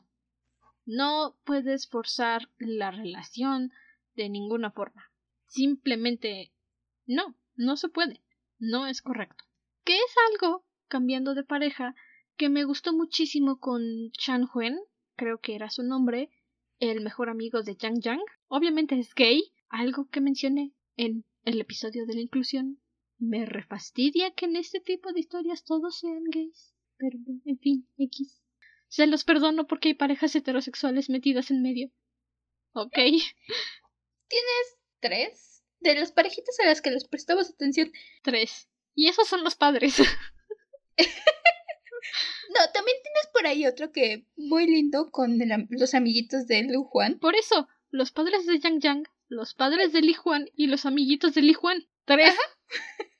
No puedes forzar la relación de ninguna forma. Simplemente no, no se puede. No es correcto. Que es algo, cambiando de pareja, que me gustó muchísimo con Chan Huen, creo que era su nombre, el mejor amigo de Yang Yang. Obviamente es gay, algo que mencioné en el episodio de la inclusión me refastidia que en este tipo de historias todos sean gays. Pero, en fin, X. Se los perdono porque hay parejas heterosexuales metidas en medio. Ok. ¿Tienes tres? De las parejitas a las que les prestabas atención. Tres. Y esos son los padres. no, también tienes por ahí otro que muy lindo con los amiguitos de Lu Juan. Por eso, los padres de Yang Yang, los padres de Li Juan y los amiguitos de Li Juan. Tres.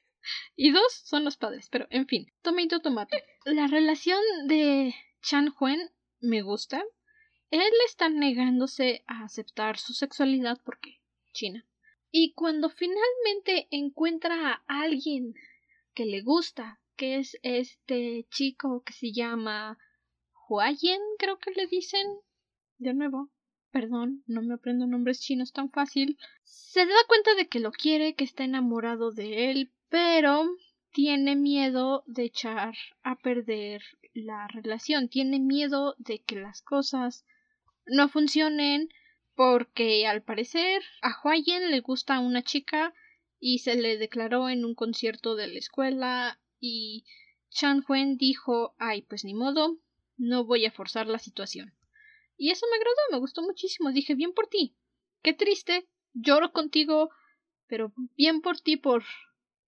y dos son los padres, pero en fin, tomato tomate. La relación de Chan Huen me gusta. Él está negándose a aceptar su sexualidad porque China. Y cuando finalmente encuentra a alguien que le gusta, que es este chico que se llama Huayen, creo que le dicen. De nuevo, perdón, no me aprendo nombres chinos tan fácil. Se da cuenta de que lo quiere, que está enamorado de él, pero tiene miedo de echar a perder la relación, tiene miedo de que las cosas no funcionen porque al parecer a Huayen le gusta una chica y se le declaró en un concierto de la escuela y Chan Huen dijo ay pues ni modo no voy a forzar la situación y eso me agradó me gustó muchísimo dije bien por ti qué triste lloro contigo pero bien por ti por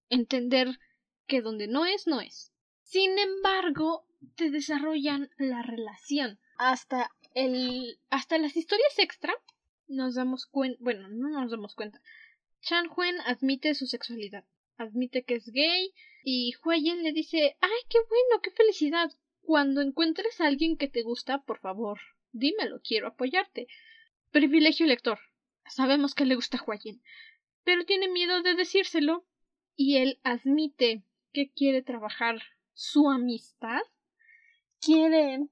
entender que donde no es, no es. Sin embargo, te desarrollan la relación. Hasta el. hasta las historias extra nos damos cuenta. Bueno, no nos damos cuenta. Chan Huen admite su sexualidad. Admite que es gay. Y Huayen le dice Ay, qué bueno, qué felicidad. Cuando encuentres a alguien que te gusta, por favor, dímelo, quiero apoyarte. Privilegio lector. Sabemos que le gusta Huayen. Pero tiene miedo de decírselo y él admite que quiere trabajar su amistad, quiere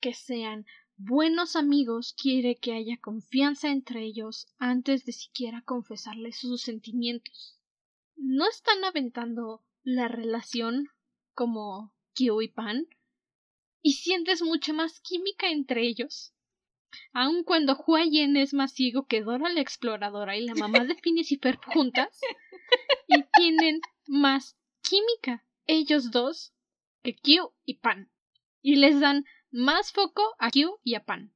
que sean buenos amigos, quiere que haya confianza entre ellos antes de siquiera confesarles sus sentimientos. No están aventando la relación como Kyo y Pan, y sientes mucha más química entre ellos. Aun cuando Huayen es más ciego que Dora la exploradora y la mamá de Phineas y Ferb juntas, y tienen más química ellos dos que Q y Pan. Y les dan más foco a Q y a Pan.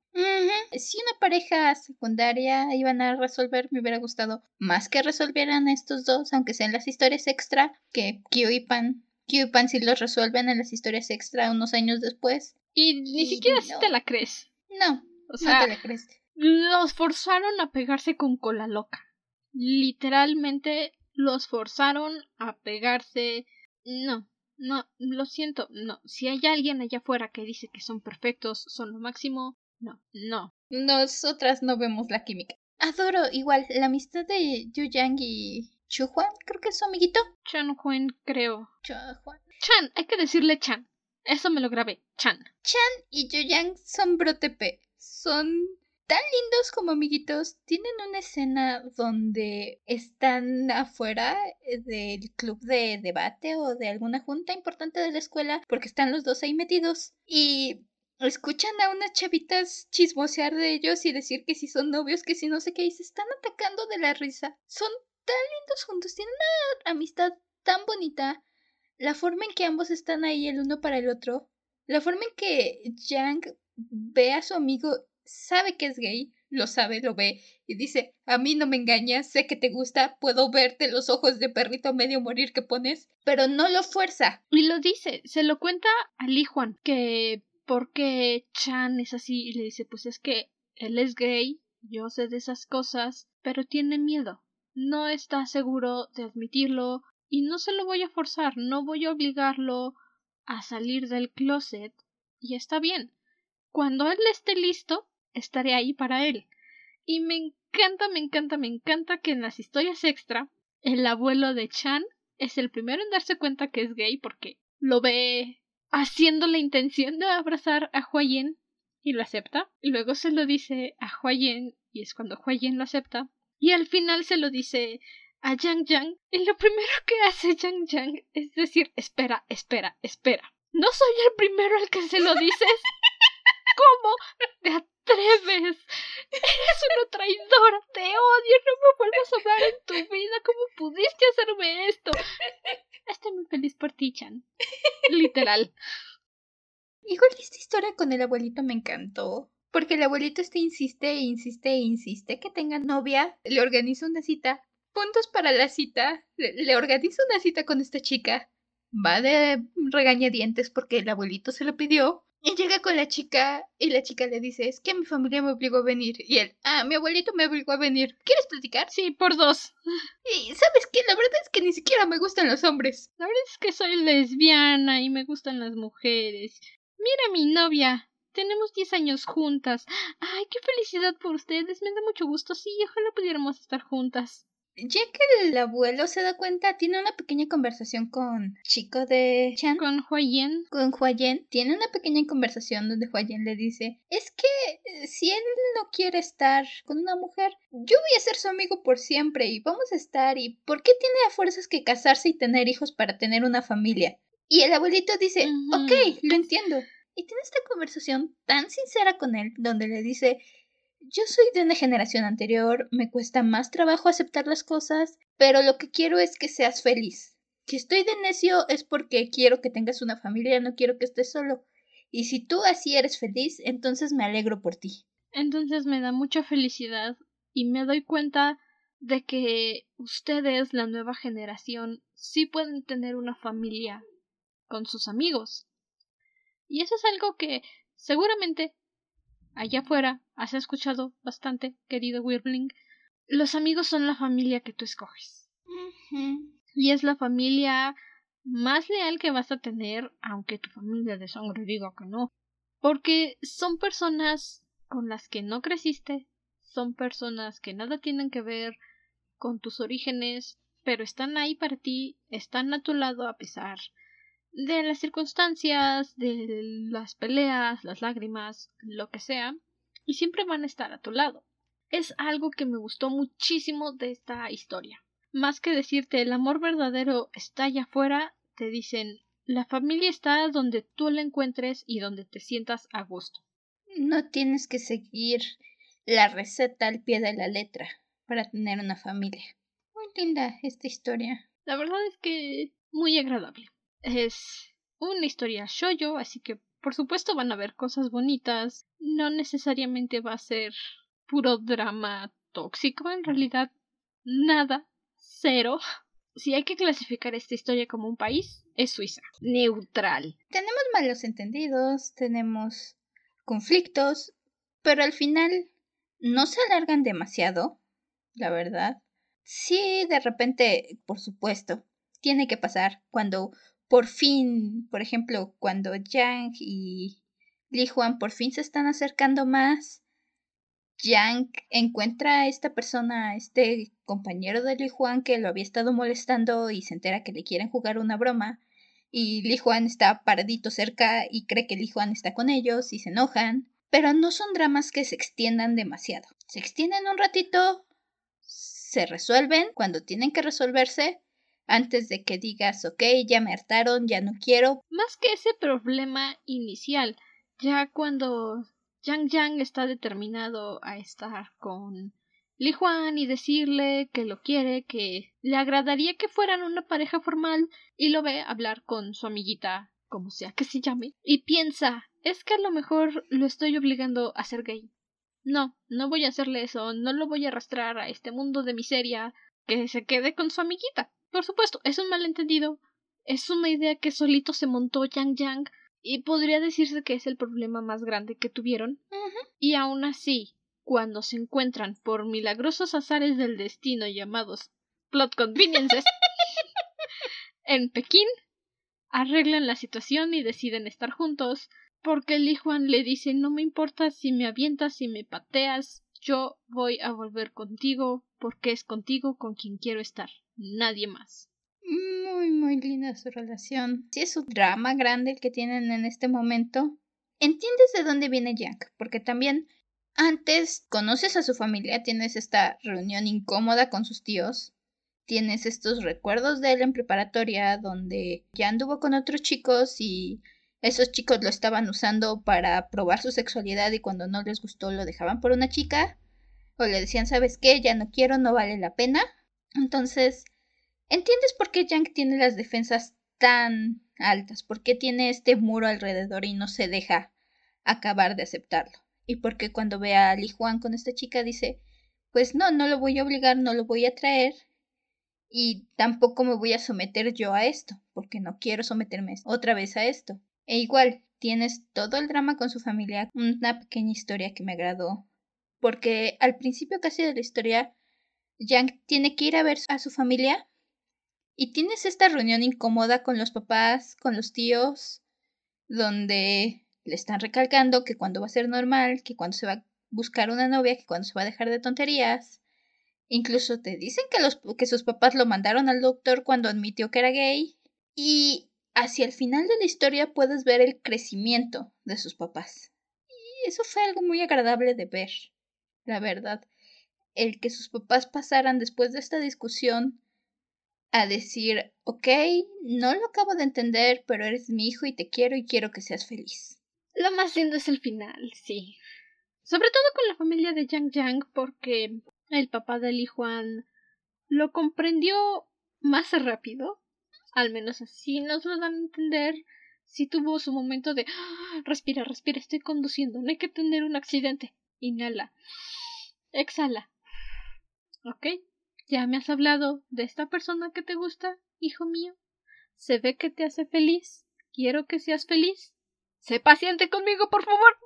Si una pareja secundaria iban a resolver, me hubiera gustado más que resolvieran estos dos, aunque sean las historias extra, que Q y Pan. Q y Pan si los resuelven en las historias extra unos años después. Y ni siquiera si te la crees. No, o sea, no te la crees. Los forzaron a pegarse con cola loca. Literalmente los forzaron a pegarse. No, no, lo siento, no. Si hay alguien allá afuera que dice que son perfectos, son lo máximo, no, no. Nosotras no vemos la química. Adoro igual la amistad de Yu Yang y Chu Juan, creo que es su amiguito. Chan Juan, creo. Chan Juan. Chan, hay que decirle Chan. Eso me lo grabé, Chan. Chan y Yu Yang son brotepe. Son tan lindos como amiguitos. Tienen una escena donde están afuera eh, del club de debate o de alguna junta importante de la escuela porque están los dos ahí metidos y escuchan a unas chavitas chismosear de ellos y decir que si son novios, que si no sé qué, y se están atacando de la risa. Son tan lindos juntos, tienen una amistad tan bonita. La forma en que ambos están ahí el uno para el otro. La forma en que Yang ve a su amigo, sabe que es gay, lo sabe, lo ve, y dice, a mí no me engañas, sé que te gusta, puedo verte los ojos de perrito medio morir que pones, pero no lo fuerza. Y lo dice, se lo cuenta a Li Juan, que porque Chan es así, y le dice, pues es que él es gay, yo sé de esas cosas, pero tiene miedo, no está seguro de admitirlo, y no se lo voy a forzar, no voy a obligarlo a salir del closet, y está bien. Cuando él esté listo, estaré ahí para él. Y me encanta, me encanta, me encanta que en las historias extra el abuelo de Chan es el primero en darse cuenta que es gay porque lo ve haciendo la intención de abrazar a Huayen y lo acepta. Luego se lo dice a Huayen y es cuando Huayen lo acepta. Y al final se lo dice a Yang Yang y lo primero que hace Yang Yang es decir, espera, espera, espera. No soy el primero al que se lo dices. ¿Cómo? Atreves? Eres una traidora, te odio, no me vuelvas a hablar en tu vida. ¿Cómo pudiste hacerme esto? Estoy muy feliz por ti, Chan. Literal. Igual esta historia con el abuelito me encantó. Porque el abuelito este insiste, insiste, insiste que tenga novia. Le organiza una cita. Puntos para la cita. Le, le organiza una cita con esta chica. Va de regañadientes porque el abuelito se lo pidió. Y llega con la chica y la chica le dice, es que mi familia me obligó a venir. Y él, ah, mi abuelito me obligó a venir. ¿Quieres platicar? Sí, por dos. Y sabes qué, la verdad es que ni siquiera me gustan los hombres. La verdad es que soy lesbiana y me gustan las mujeres. Mira mi novia. Tenemos diez años juntas. Ay, qué felicidad por ustedes. Me da mucho gusto. Sí, ojalá pudiéramos estar juntas. Ya que el abuelo se da cuenta, tiene una pequeña conversación con chico de Chan. Con Huayen. Con Huayen. Tiene una pequeña conversación donde Huayen le dice, es que eh, si él no quiere estar con una mujer, yo voy a ser su amigo por siempre y vamos a estar y ¿por qué tiene a fuerzas que casarse y tener hijos para tener una familia? Y el abuelito dice, ok, lo entiendo. Y tiene esta conversación tan sincera con él, donde le dice, yo soy de una generación anterior, me cuesta más trabajo aceptar las cosas, pero lo que quiero es que seas feliz. Si estoy de necio es porque quiero que tengas una familia, no quiero que estés solo. Y si tú así eres feliz, entonces me alegro por ti. Entonces me da mucha felicidad y me doy cuenta de que ustedes, la nueva generación, sí pueden tener una familia con sus amigos. Y eso es algo que seguramente allá afuera has escuchado bastante, querido Wirbling, los amigos son la familia que tú escoges. Y es la familia más leal que vas a tener, aunque tu familia de sangre diga que no. Porque son personas con las que no creciste, son personas que nada tienen que ver con tus orígenes, pero están ahí para ti, están a tu lado a pesar de las circunstancias, de las peleas, las lágrimas, lo que sea, y siempre van a estar a tu lado. Es algo que me gustó muchísimo de esta historia. Más que decirte el amor verdadero está allá afuera, te dicen la familia está donde tú la encuentres y donde te sientas a gusto. No tienes que seguir la receta al pie de la letra para tener una familia. Muy linda esta historia. La verdad es que muy agradable. Es una historia shoyo, así que por supuesto van a haber cosas bonitas. No necesariamente va a ser puro drama tóxico, en realidad nada, cero. Si hay que clasificar esta historia como un país, es Suiza. Neutral. Tenemos malos entendidos, tenemos conflictos, pero al final no se alargan demasiado, la verdad. Sí, de repente, por supuesto, tiene que pasar cuando por fin, por ejemplo, cuando Yang y Li Juan por fin se están acercando más, Yang encuentra a esta persona, a este compañero de Li Juan que lo había estado molestando y se entera que le quieren jugar una broma. Y Li Juan está paradito cerca y cree que Li Juan está con ellos y se enojan. Pero no son dramas que se extiendan demasiado. Se extienden un ratito, se resuelven cuando tienen que resolverse antes de que digas, ok, ya me hartaron, ya no quiero. Más que ese problema inicial, Ya cuando Yang Yang está determinado a estar con Li Juan y decirle que lo quiere, que le agradaría que fueran una pareja formal, y lo ve hablar con su amiguita, como sea que se llame, y piensa es que a lo mejor lo estoy obligando a ser gay. No, no voy a hacerle eso, no lo voy a arrastrar a este mundo de miseria, que se quede con su amiguita. Por supuesto, es un malentendido, es una idea que solito se montó Yang Yang, y podría decirse que es el problema más grande que tuvieron. Y aún así, cuando se encuentran por milagrosos azares del destino llamados plot conveniences en Pekín, arreglan la situación y deciden estar juntos, porque Li Juan le dice no me importa si me avientas, si me pateas, yo voy a volver contigo porque es contigo con quien quiero estar, nadie más. Muy, muy linda su relación. Si es un drama grande el que tienen en este momento. Entiendes de dónde viene Jack, porque también antes conoces a su familia, tienes esta reunión incómoda con sus tíos, tienes estos recuerdos de él en preparatoria donde ya anduvo con otros chicos y esos chicos lo estaban usando para probar su sexualidad y cuando no les gustó lo dejaban por una chica o le decían, ¿sabes qué? Ya no quiero, no vale la pena. Entonces, ¿entiendes por qué Yang tiene las defensas tan altas? ¿Por qué tiene este muro alrededor y no se deja acabar de aceptarlo? Y por qué cuando ve a Li Juan con esta chica dice, pues no, no lo voy a obligar, no lo voy a traer y tampoco me voy a someter yo a esto, porque no quiero someterme otra vez a esto. E igual, tienes todo el drama con su familia, una pequeña historia que me agradó, porque al principio casi de la historia, Yang tiene que ir a ver a su familia y tienes esta reunión incómoda con los papás, con los tíos, donde le están recalcando que cuando va a ser normal, que cuando se va a buscar una novia, que cuando se va a dejar de tonterías. Incluso te dicen que, los, que sus papás lo mandaron al doctor cuando admitió que era gay. Y hacia el final de la historia puedes ver el crecimiento de sus papás. Y eso fue algo muy agradable de ver, la verdad. El que sus papás pasaran después de esta discusión a decir, ok, no lo acabo de entender, pero eres mi hijo y te quiero y quiero que seas feliz. Lo más lindo es el final, sí. Sobre todo con la familia de Yang Yang, porque el papá de Li Juan lo comprendió más rápido al menos así nos lo dan a entender. Si tuvo su momento de ah, respira, respira, estoy conduciendo, no hay que tener un accidente. Inhala. Exhala. ¿Ok? Ya me has hablado de esta persona que te gusta, hijo mío. Se ve que te hace feliz. Quiero que seas feliz. Sé paciente conmigo, por favor.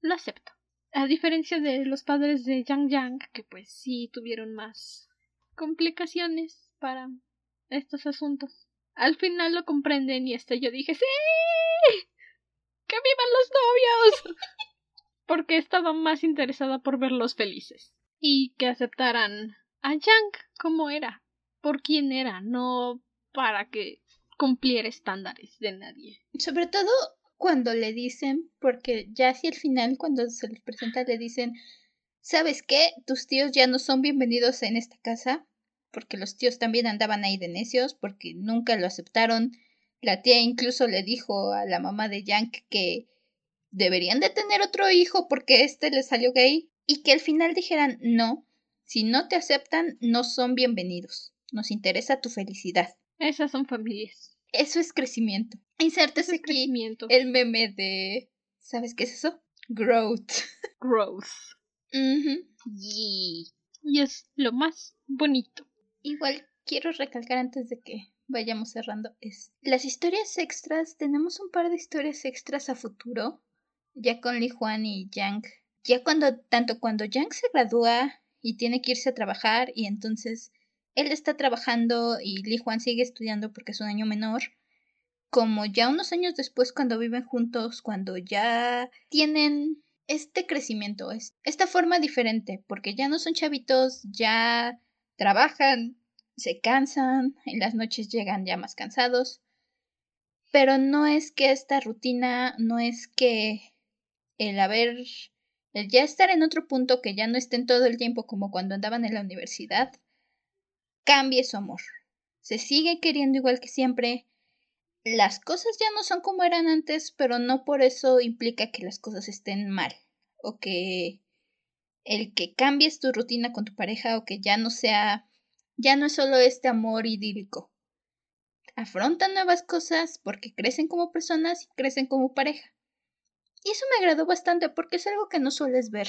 Lo acepto. A diferencia de los padres de Yang Yang, que pues sí tuvieron más complicaciones para estos asuntos. Al final lo comprenden y hasta yo dije, ¡Sí! ¡Que vivan los novios! Porque estaba más interesada por verlos felices. Y que aceptaran a Yang como era, por quien era, no para que cumpliera estándares de nadie. Sobre todo cuando le dicen, porque ya hacia el final, cuando se les presenta, le dicen, ¿sabes qué? Tus tíos ya no son bienvenidos en esta casa porque los tíos también andaban ahí de necios, porque nunca lo aceptaron. La tía incluso le dijo a la mamá de Yank que deberían de tener otro hijo porque este le salió gay y que al final dijeran no, si no te aceptan no son bienvenidos. Nos interesa tu felicidad. Esas son familias. Eso es crecimiento. Insértese aquí crecimiento. el meme de ¿Sabes qué es eso? Growth. Growth. Y es lo más bonito. Igual quiero recalcar antes de que vayamos cerrando es las historias extras, tenemos un par de historias extras a futuro, ya con Li Juan y Yang. Ya cuando, tanto cuando Yang se gradúa y tiene que irse a trabajar y entonces él está trabajando y Li Juan sigue estudiando porque es un año menor, como ya unos años después cuando viven juntos, cuando ya tienen este crecimiento, esta forma diferente, porque ya no son chavitos, ya trabajan, se cansan, en las noches llegan ya más cansados, pero no es que esta rutina, no es que el haber, el ya estar en otro punto que ya no estén todo el tiempo como cuando andaban en la universidad, cambie su amor. Se sigue queriendo igual que siempre. las cosas ya no son como eran antes, pero no por eso implica que las cosas estén mal o que el que cambies tu rutina con tu pareja o que ya no sea, ya no es solo este amor idílico. Afrontan nuevas cosas porque crecen como personas y crecen como pareja. Y eso me agradó bastante porque es algo que no sueles ver.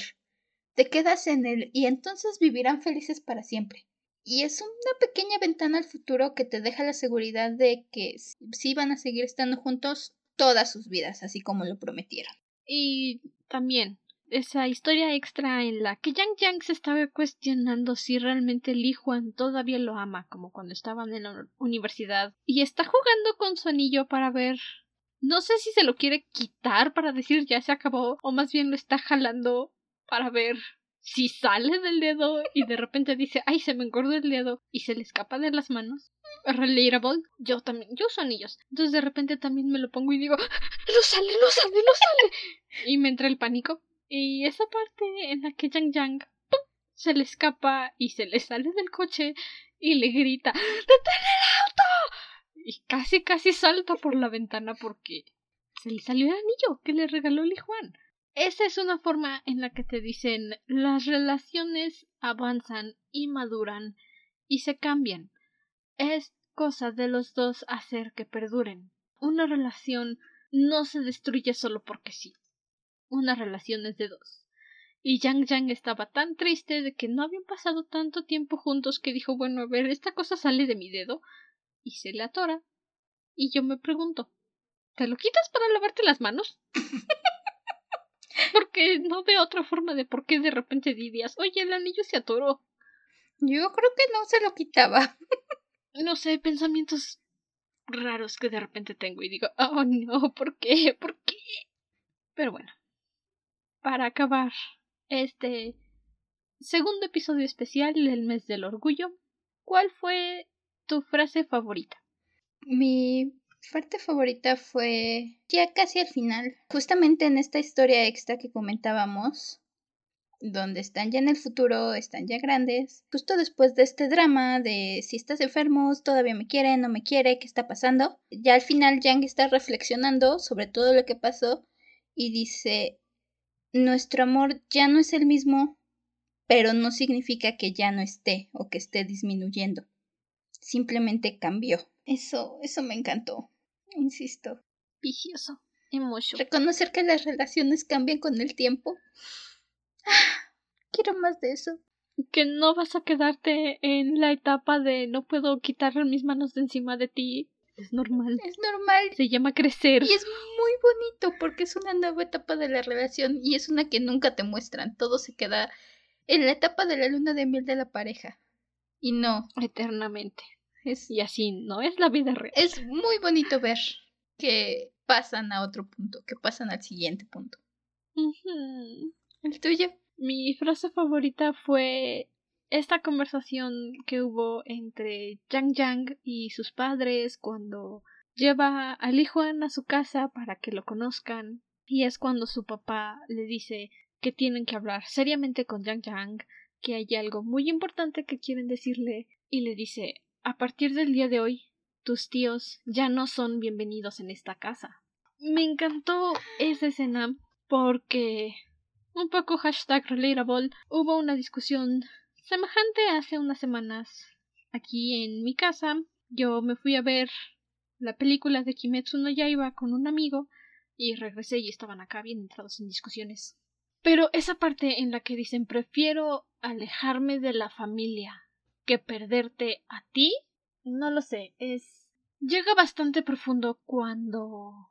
Te quedas en él y entonces vivirán felices para siempre. Y es una pequeña ventana al futuro que te deja la seguridad de que sí van a seguir estando juntos todas sus vidas, así como lo prometieron. Y también esa historia extra en la que Yang Yang se estaba cuestionando si realmente Li Juan todavía lo ama, como cuando estaban en la universidad, y está jugando con su anillo para ver. No sé si se lo quiere quitar para decir ya se acabó, o más bien lo está jalando para ver si sale del dedo y de repente dice, ay, se me engordó el dedo y se le escapa de las manos. Relatable, yo también, yo uso anillos. Entonces de repente también me lo pongo y digo, no sale, no sale, no sale. Y me entra el pánico. Y esa parte en la que Yang Yang se le escapa y se le sale del coche y le grita, ¡Detén el auto! Y casi, casi salta por la ventana porque se le salió el anillo que le regaló Li Juan. Esa es una forma en la que te dicen las relaciones avanzan y maduran y se cambian. Es cosa de los dos hacer que perduren. Una relación no se destruye solo porque sí. Una relación es de dos. Y Yang Yang estaba tan triste de que no habían pasado tanto tiempo juntos que dijo bueno, a ver, esta cosa sale de mi dedo y se le atora. Y yo me pregunto, ¿te lo quitas para lavarte las manos? Porque no veo otra forma de por qué de repente dirías, oye, el anillo se atoró. Yo creo que no se lo quitaba. no sé, pensamientos raros que de repente tengo y digo, oh no, ¿por qué? ¿Por qué? Pero bueno, para acabar este segundo episodio especial del mes del orgullo, ¿cuál fue tu frase favorita? Mi parte favorita fue ya casi al final, justamente en esta historia extra que comentábamos, donde están ya en el futuro, están ya grandes, justo después de este drama de si estás enfermo, todavía me quiere, no me quiere, qué está pasando, ya al final Yang está reflexionando sobre todo lo que pasó y dice, nuestro amor ya no es el mismo, pero no significa que ya no esté o que esté disminuyendo, simplemente cambió. Eso, eso me encantó. Insisto. Vigioso. Emotion. Reconocer que las relaciones cambian con el tiempo. Ah, quiero más de eso. Que no vas a quedarte en la etapa de no puedo quitar mis manos de encima de ti. Es normal. Es normal. Se llama crecer. Y es muy bonito porque es una nueva etapa de la relación y es una que nunca te muestran. Todo se queda en la etapa de la luna de miel de la pareja. Y no. Eternamente. Y así no es la vida real. Es muy bonito ver que pasan a otro punto, que pasan al siguiente punto. ¿El tuyo? Mi frase favorita fue esta conversación que hubo entre Yang Yang y sus padres cuando lleva a Li Juan a su casa para que lo conozcan y es cuando su papá le dice que tienen que hablar seriamente con Yang Yang, que hay algo muy importante que quieren decirle y le dice a partir del día de hoy, tus tíos ya no son bienvenidos en esta casa. Me encantó esa escena porque un poco hashtag relatable hubo una discusión semejante hace unas semanas aquí en mi casa. Yo me fui a ver la película de Kimetsu no Yaiba con un amigo y regresé y estaban acá bien entrados en discusiones. Pero esa parte en la que dicen prefiero alejarme de la familia que perderte a ti, no lo sé, es... llega bastante profundo cuando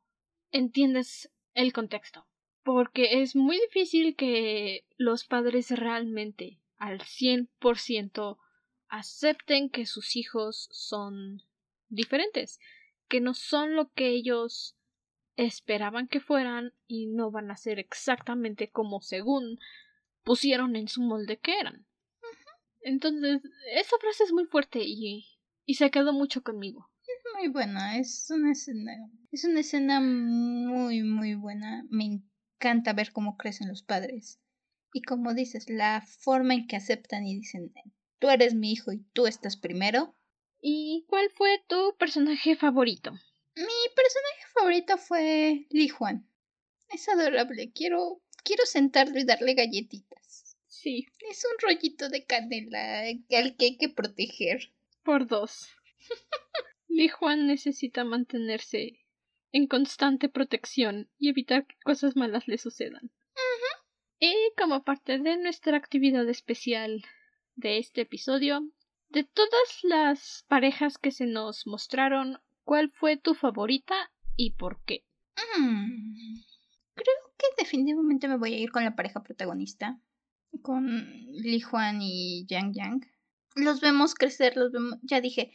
entiendes el contexto. Porque es muy difícil que los padres realmente al 100% acepten que sus hijos son diferentes, que no son lo que ellos esperaban que fueran y no van a ser exactamente como según pusieron en su molde que eran. Entonces, esa frase es muy fuerte y, y se quedó mucho conmigo. Es muy buena, es una escena, es una escena muy, muy buena. Me encanta ver cómo crecen los padres. Y como dices, la forma en que aceptan y dicen, tú eres mi hijo y tú estás primero. ¿Y cuál fue tu personaje favorito? Mi personaje favorito fue Li Juan. Es adorable. Quiero, quiero sentarlo y darle galletitas. Sí. Es un rollito de canela al que hay que proteger. Por dos. Li Juan necesita mantenerse en constante protección y evitar que cosas malas le sucedan. Y como parte de nuestra actividad especial de este episodio, de todas las parejas que se nos mostraron, ¿cuál fue tu favorita y por qué? Mm, creo que definitivamente me voy a ir con la pareja protagonista, con Li Juan y Yang Yang. Los vemos crecer, los vemos, ya dije,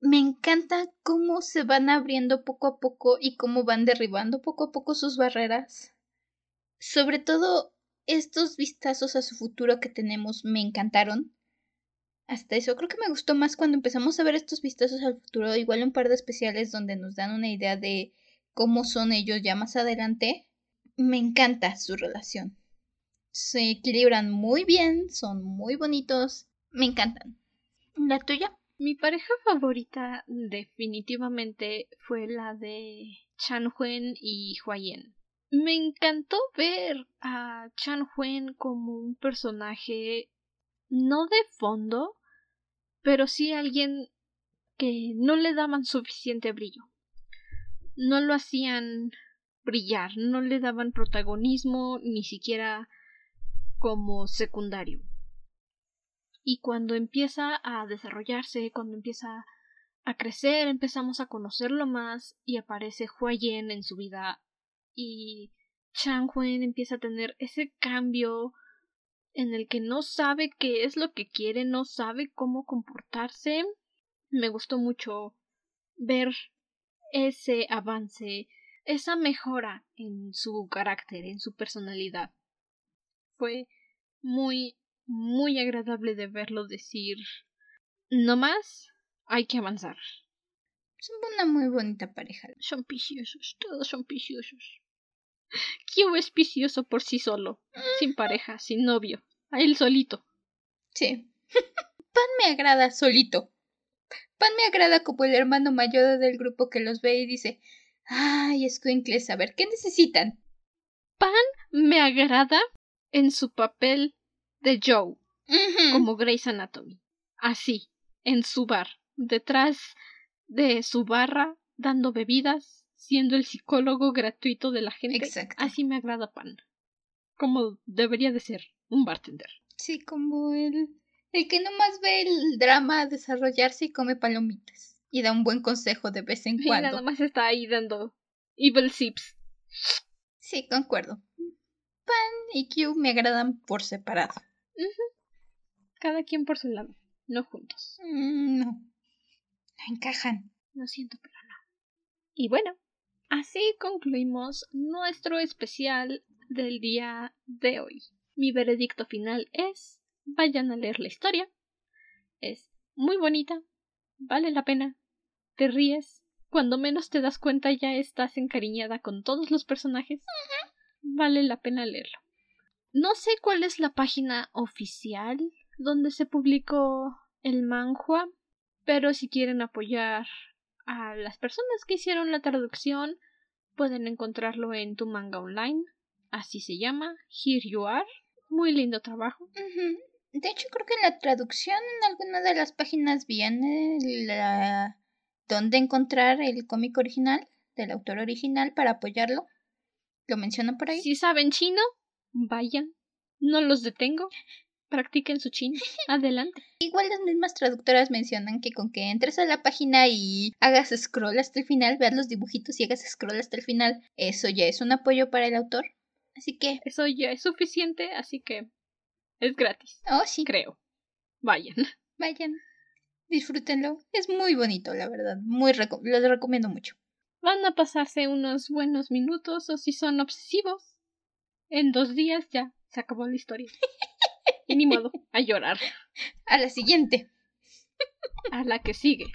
me encanta cómo se van abriendo poco a poco y cómo van derribando poco a poco sus barreras. Sobre todo estos vistazos a su futuro que tenemos me encantaron. Hasta eso, creo que me gustó más cuando empezamos a ver estos vistazos al futuro, igual un par de especiales donde nos dan una idea de cómo son ellos ya más adelante. Me encanta su relación. Se equilibran muy bien, son muy bonitos, me encantan. ¿La tuya? Mi pareja favorita definitivamente fue la de Chan Huen y Huayen. Me encantó ver a Chan Huen como un personaje no de fondo, pero sí alguien que no le daban suficiente brillo. No lo hacían brillar, no le daban protagonismo ni siquiera como secundario. Y cuando empieza a desarrollarse, cuando empieza a crecer, empezamos a conocerlo más y aparece Huayen en su vida y Chang Huen empieza a tener ese cambio en el que no sabe qué es lo que quiere, no sabe cómo comportarse. Me gustó mucho ver ese avance, esa mejora en su carácter, en su personalidad. Fue muy, muy agradable de verlo decir no más, hay que avanzar. Son una muy bonita pareja. Son piciosos, todos son piciosos. Kyo es vicioso por sí solo, sin pareja, sin novio, a él solito. Sí. Pan me agrada solito. Pan me agrada como el hermano mayor del grupo que los ve y dice, ay, escuincles, a ver, ¿qué necesitan? Pan me agrada en su papel de Joe, como Grey's Anatomy. Así, en su bar, detrás de su barra, dando bebidas, siendo el psicólogo gratuito de la gente. Exacto. Así me agrada Pan. Como debería de ser un bartender. Sí, como el, el que nomás ve el drama desarrollarse y come palomitas. Y da un buen consejo de vez en cuando. Y nada más está ahí dando evil sips. Sí, concuerdo. Pan y Q me agradan por separado. Cada quien por su lado, no juntos. Mm, no. No encajan. Lo siento, pero no. Y bueno, Así concluimos nuestro especial del día de hoy. Mi veredicto final es vayan a leer la historia. Es muy bonita, vale la pena, te ríes, cuando menos te das cuenta ya estás encariñada con todos los personajes. Vale la pena leerlo. No sé cuál es la página oficial donde se publicó el manhua, pero si quieren apoyar a las personas que hicieron la traducción pueden encontrarlo en tu manga online, así se llama, Here You Are, muy lindo trabajo. De hecho creo que en la traducción en alguna de las páginas viene la dónde encontrar el cómic original del autor original para apoyarlo. Lo mencionan por ahí. Si saben chino, vayan. No los detengo practiquen su chino. Adelante. Igual las mismas traductoras mencionan que con que entres a la página y hagas scroll hasta el final, veas los dibujitos y hagas scroll hasta el final, eso ya es un apoyo para el autor. Así que... Eso ya es suficiente, así que es gratis. Oh, sí. Creo. Vayan. Vayan. Disfrútenlo. Es muy bonito, la verdad. Muy les recomiendo mucho. Van a pasarse unos buenos minutos o si son obsesivos, en dos días ya se acabó la historia. Y ni modo, a llorar. A la siguiente. A la que sigue.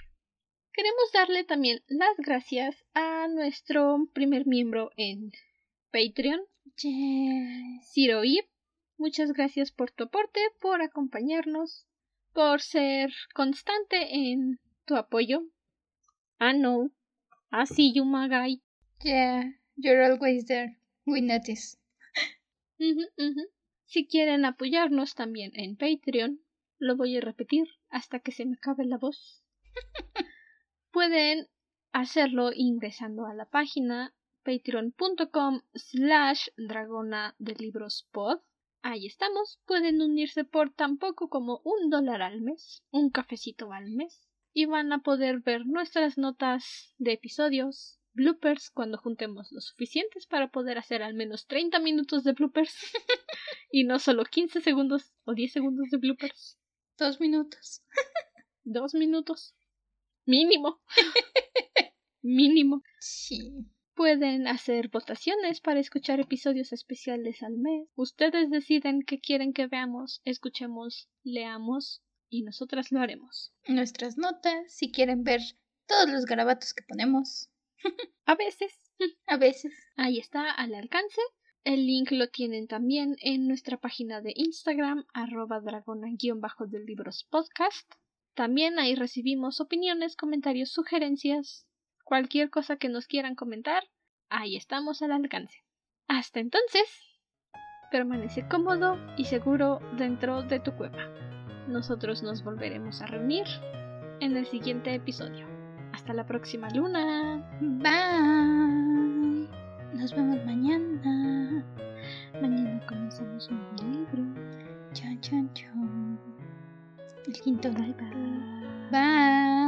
Queremos darle también las gracias a nuestro primer miembro en Patreon, Ciro Muchas gracias por tu aporte, por acompañarnos, por ser constante en tu apoyo. Ah, no. Ah, sí, Yumagai. Yeah, you're always there. We notice. Si quieren apoyarnos también en Patreon, lo voy a repetir hasta que se me acabe la voz. Pueden hacerlo ingresando a la página patreon.com slash dragona de libros pod. Ahí estamos. Pueden unirse por tan poco como un dólar al mes, un cafecito al mes, y van a poder ver nuestras notas de episodios, bloopers cuando juntemos lo suficientes para poder hacer al menos 30 minutos de bloopers y no solo 15 segundos o 10 segundos de bloopers. Dos minutos. Dos minutos. Mínimo. Mínimo. Sí. Pueden hacer votaciones para escuchar episodios especiales al mes. Ustedes deciden qué quieren que veamos, escuchemos, leamos y nosotras lo haremos. Nuestras notas, si quieren ver todos los garabatos que ponemos. A veces. A veces. Ahí está, al alcance. El link lo tienen también en nuestra página de Instagram, arroba dragona-del libros podcast. También ahí recibimos opiniones, comentarios, sugerencias, cualquier cosa que nos quieran comentar, ahí estamos al alcance. Hasta entonces, permanece cómodo y seguro dentro de tu cueva. Nosotros nos volveremos a reunir en el siguiente episodio. Hasta la próxima luna. Bye. Nos vemos mañana. Mañana comenzamos un libro. Chan, chan, chan. El quinto. Bye bye. Bye.